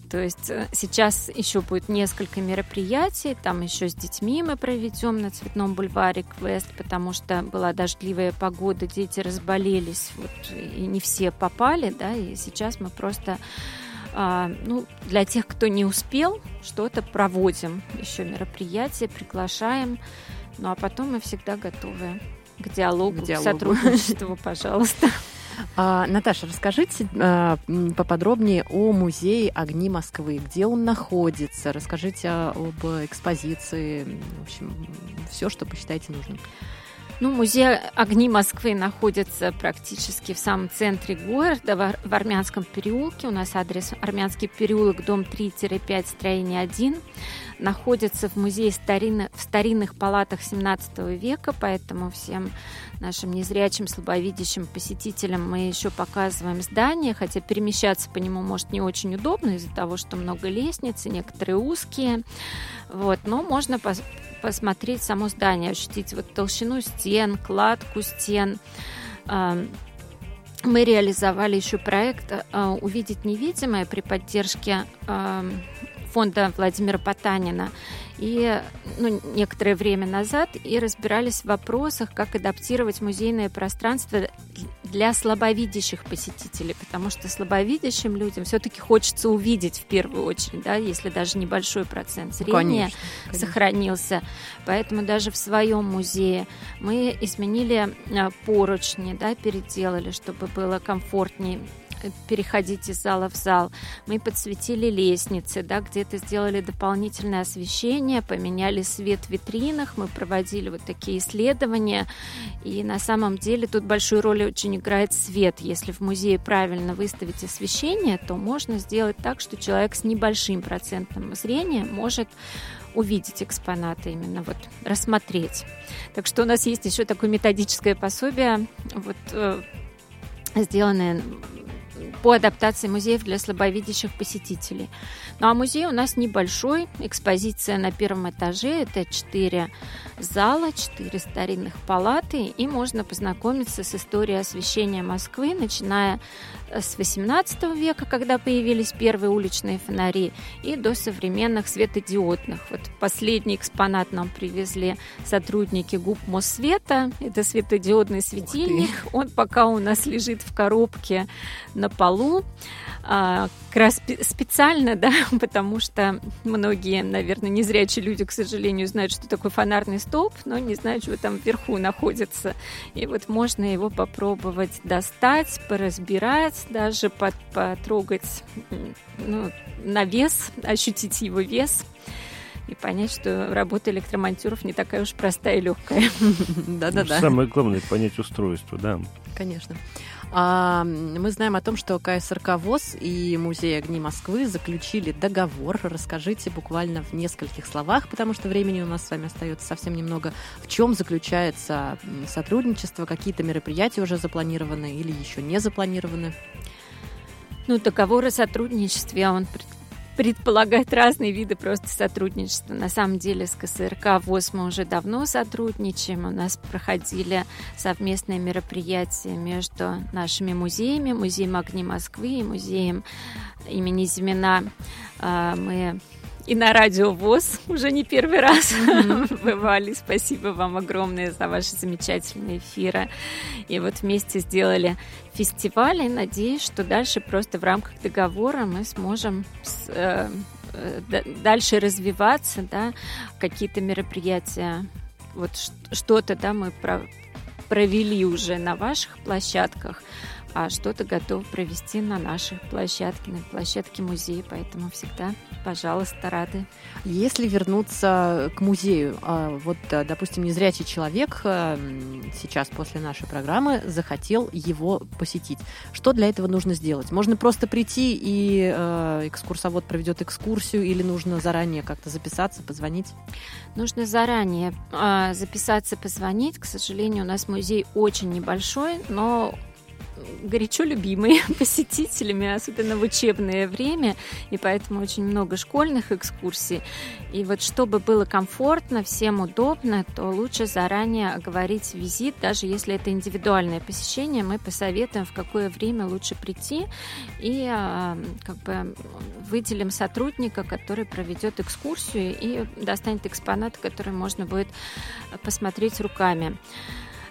То есть э, сейчас еще будет несколько мероприятий, там еще с детьми мы проведем на Цветном бульваре квест, потому что была дождливая погода, дети разболелись, вот, и не все попали, да, и сейчас мы просто а, ну, для тех, кто не успел, что-то проводим, еще мероприятия, приглашаем, ну а потом мы всегда готовы к диалогу, К к, диалогу. сотрудничеству, [LAUGHS] пожалуйста. А, Наташа, расскажите а, поподробнее о музее «Огни Москвы». Где он находится? Расскажите об экспозиции. В общем, все, что посчитаете нужным. Ну, музей «Огни Москвы» находится практически в самом центре города, в Ар- в Армянском переулке. У нас адрес Армянский переулок, дом 3-5, строение 1. Находится в музее старинно- в старинных палатах 17 века, поэтому всем нашим незрячим, слабовидящим посетителям мы еще показываем здание, хотя перемещаться по нему может не очень удобно из-за того, что много лестниц, и некоторые узкие. Вот, но можно посмотреть само здание, ощутить вот толщину стен, кладку стен. Ам, Мы реализовали еще проект а, «Увидеть невидимое» при поддержке ам, фонда Владимира Потанина. И ну, некоторое время назад и разбирались в вопросах, как адаптировать музейное пространство для слабовидящих посетителей, потому что слабовидящим людям все-таки хочется увидеть в первую очередь, да, если даже небольшой процент зрения Конечно, конечно. сохранился. Поэтому даже в своем музее мы изменили а, поручни, да, переделали, чтобы было комфортнее переходить из зала в зал. Мы подсветили лестницы, да, где-то сделали дополнительное освещение, поменяли свет в витринах, мы проводили вот такие исследования. И на самом деле тут большую роль очень играет свет. Если в музее правильно выставить освещение, то можно сделать так, что человек с небольшим процентом зрения может увидеть экспонаты, именно вот рассмотреть. Так что у нас есть еще такое методическое пособие, вот, э, сделанное по адаптации музеев для слабовидящих посетителей. Ну а музей у нас небольшой, экспозиция на первом этаже, это четыре зала, четыре старинных палаты, и можно познакомиться с историей освещения Москвы, начиная с 18 века, когда появились первые уличные фонари, и до современных светодиодных. Вот последний экспонат нам привезли сотрудники ГУП Моссвета. Это светодиодный светильник. Он пока у нас лежит в коробке на полу. А, как раз спе- специально, да, [LAUGHS] потому что многие, наверное, незрячие люди, к сожалению, знают, что такое фонарный столб, но не знают, что там вверху находится. И вот можно его попробовать достать, поразбирать, даже под- потрогать ну, на вес, ощутить его вес и понять, что работа электромонтеров не такая уж простая и легкая. Да-да-да. Самое главное понять устройство, да. Конечно. А, мы знаем о том, что КСРК ВОЗ и Музей огни Москвы заключили договор. Расскажите буквально в нескольких словах, потому что времени у нас с вами остается совсем немного. В чем заключается сотрудничество? Какие-то мероприятия уже запланированы или еще не запланированы? Ну, договор о сотрудничестве, он пред- предполагает разные виды просто сотрудничества. На самом деле с КСРК ВОЗ мы уже давно сотрудничаем. У нас проходили совместные мероприятия между нашими музеями, Музеем огни Москвы и Музеем имени Зимина. А, Мы и на радио ВОЗ уже не первый раз [LAUGHS] бывали. Спасибо вам огромное за ваши замечательные эфиры. И вот вместе сделали фестиваль, и надеюсь, что дальше просто в рамках договора мы сможем с- э, э, дальше развиваться, да, какие-то мероприятия, вот что-то, да, мы про- провели уже на ваших площадках, а что-то готов провести на нашей площадке, на площадке музея, поэтому всегда, пожалуйста, рады. Если вернуться к музею, а, вот, а, допустим, незрячий человек а, сейчас после нашей программы захотел его посетить. Что для этого нужно сделать? Можно просто прийти и экскурсовод проведет экскурсию или нужно заранее как-то записаться, позвонить? Нужно заранее записаться, позвонить. К сожалению, у нас музей очень небольшой, но горячо любимый [LAUGHS] посетителями, особенно в учебное время, и поэтому очень много школьных экскурсий. И вот чтобы было комфортно, всем удобно, то лучше заранее оговорить визит, даже если это индивидуальное посещение, мы посоветуем, в какое время лучше прийти, и а, как бы выделим сотрудника, который проведет экскурсию и достанет экспонат, который можно будет посмотреть руками.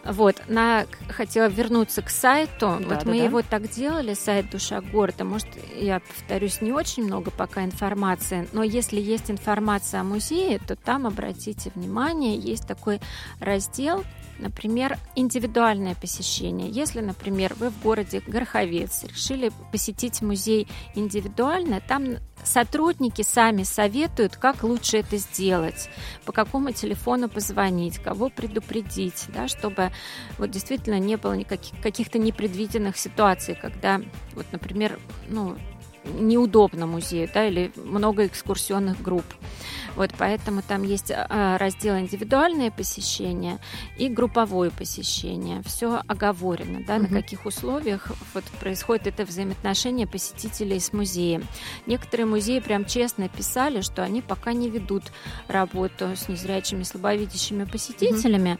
Вот, на, хотела вернуться к сайту. Да, вот да, мы да. его так делали, сайт Душа города. Может, я повторюсь, не очень много пока информации, но если есть информация о музее, то там обратите внимание, есть такой раздел Например, индивидуальное посещение. Если, например, вы в городе Гороховец решили посетить музей индивидуально, там сотрудники сами советуют, как лучше это сделать, по какому телефону позвонить, кого предупредить, да, чтобы вот действительно не было никаких каких-то непредвиденных ситуаций, когда, вот, например, ну, неудобно музею, да, или много экскурсионных групп. Вот поэтому там есть а, раздел индивидуальное посещение и групповое посещение. Все оговорено, да, угу. на каких условиях вот происходит это взаимоотношение посетителей с музеем. Некоторые музеи прям честно писали, что они пока не ведут работу с незрячими, слабовидящими посетителями,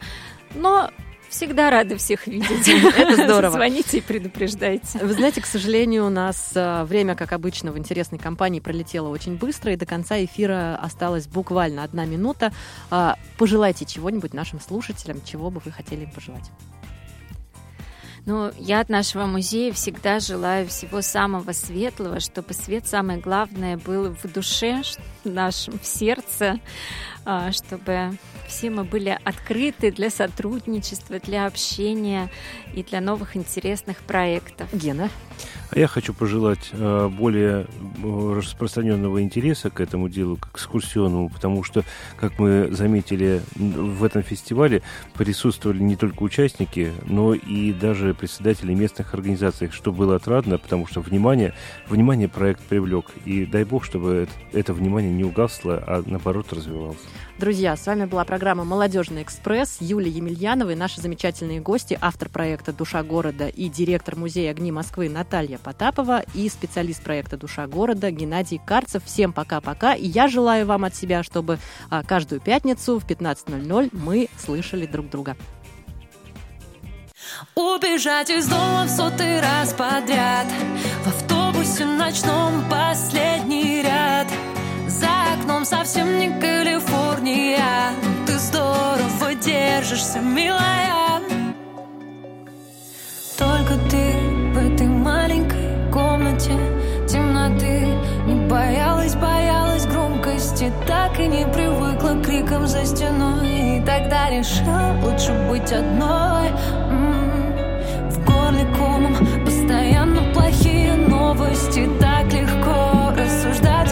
угу. но Всегда рады всех видеть. [LAUGHS] Это здорово. Звоните и предупреждайте. Вы знаете, к сожалению, у нас э, время, как обычно, в интересной компании пролетело очень быстро, и до конца эфира осталась буквально одна минута. А, пожелайте чего-нибудь нашим слушателям, чего бы вы хотели им пожелать. Ну, я от нашего музея всегда желаю всего самого светлого, чтобы свет, самое главное, был в душе нашем, в сердце, чтобы все мы были открыты для сотрудничества, для общения и для новых интересных проектов. Гена? А я хочу пожелать э, более э, распространенного интереса к этому делу, к экскурсионному, потому что, как мы заметили, в этом фестивале присутствовали не только участники, но и даже председатели местных организаций, что было отрадно, потому что внимание, внимание проект привлек. И дай бог, чтобы это внимание не угасло, а наоборот развивалось. Друзья, с вами была программа «Молодежный экспресс» Юлия Емельянова и наши замечательные гости, автор проекта «Душа города» и директор музея «Огни Москвы» Наталья Потапова и специалист проекта «Душа города» Геннадий Карцев. Всем пока-пока. И я желаю вам от себя, чтобы а, каждую пятницу в 15.00 мы слышали друг друга. Убежать из дома в сотый раз подряд В автобусе ночном последний ряд За окном совсем не Калифорния. Ты здорово держишься, милая. Только ты в этой маленькой комнате Темноты не боялась, боялась громкости Так и не привыкла к крикам за стеной. И тогда решила лучше быть одной. М-м. В горле комом постоянно плохие новости. Так легко рассуждать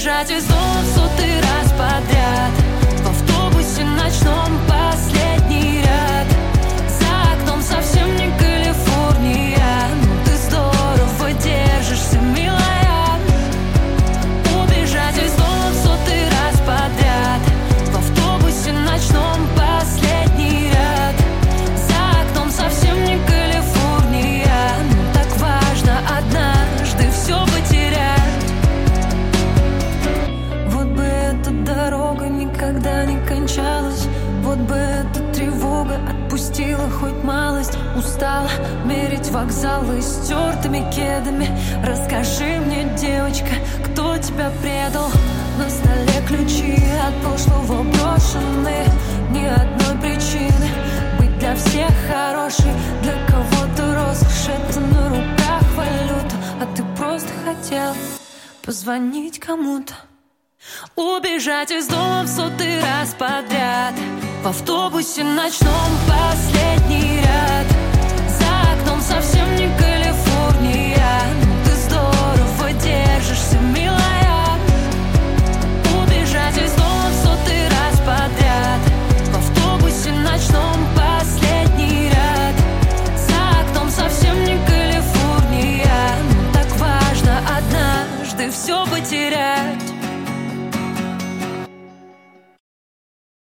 Убежать из дома в сотый раз подряд. В автобусе ночном последний вокзалы с стертыми кедами. Расскажи мне, девочка, кто тебя предал? На столе ключи от прошлого брошены. Ни одной причины быть для всех хорошей. Для кого-то роскошь это на руках валюта. А ты просто хотел позвонить кому-то. Убежать из дома в сотый раз подряд. В автобусе ночном последний ряд Що потіряв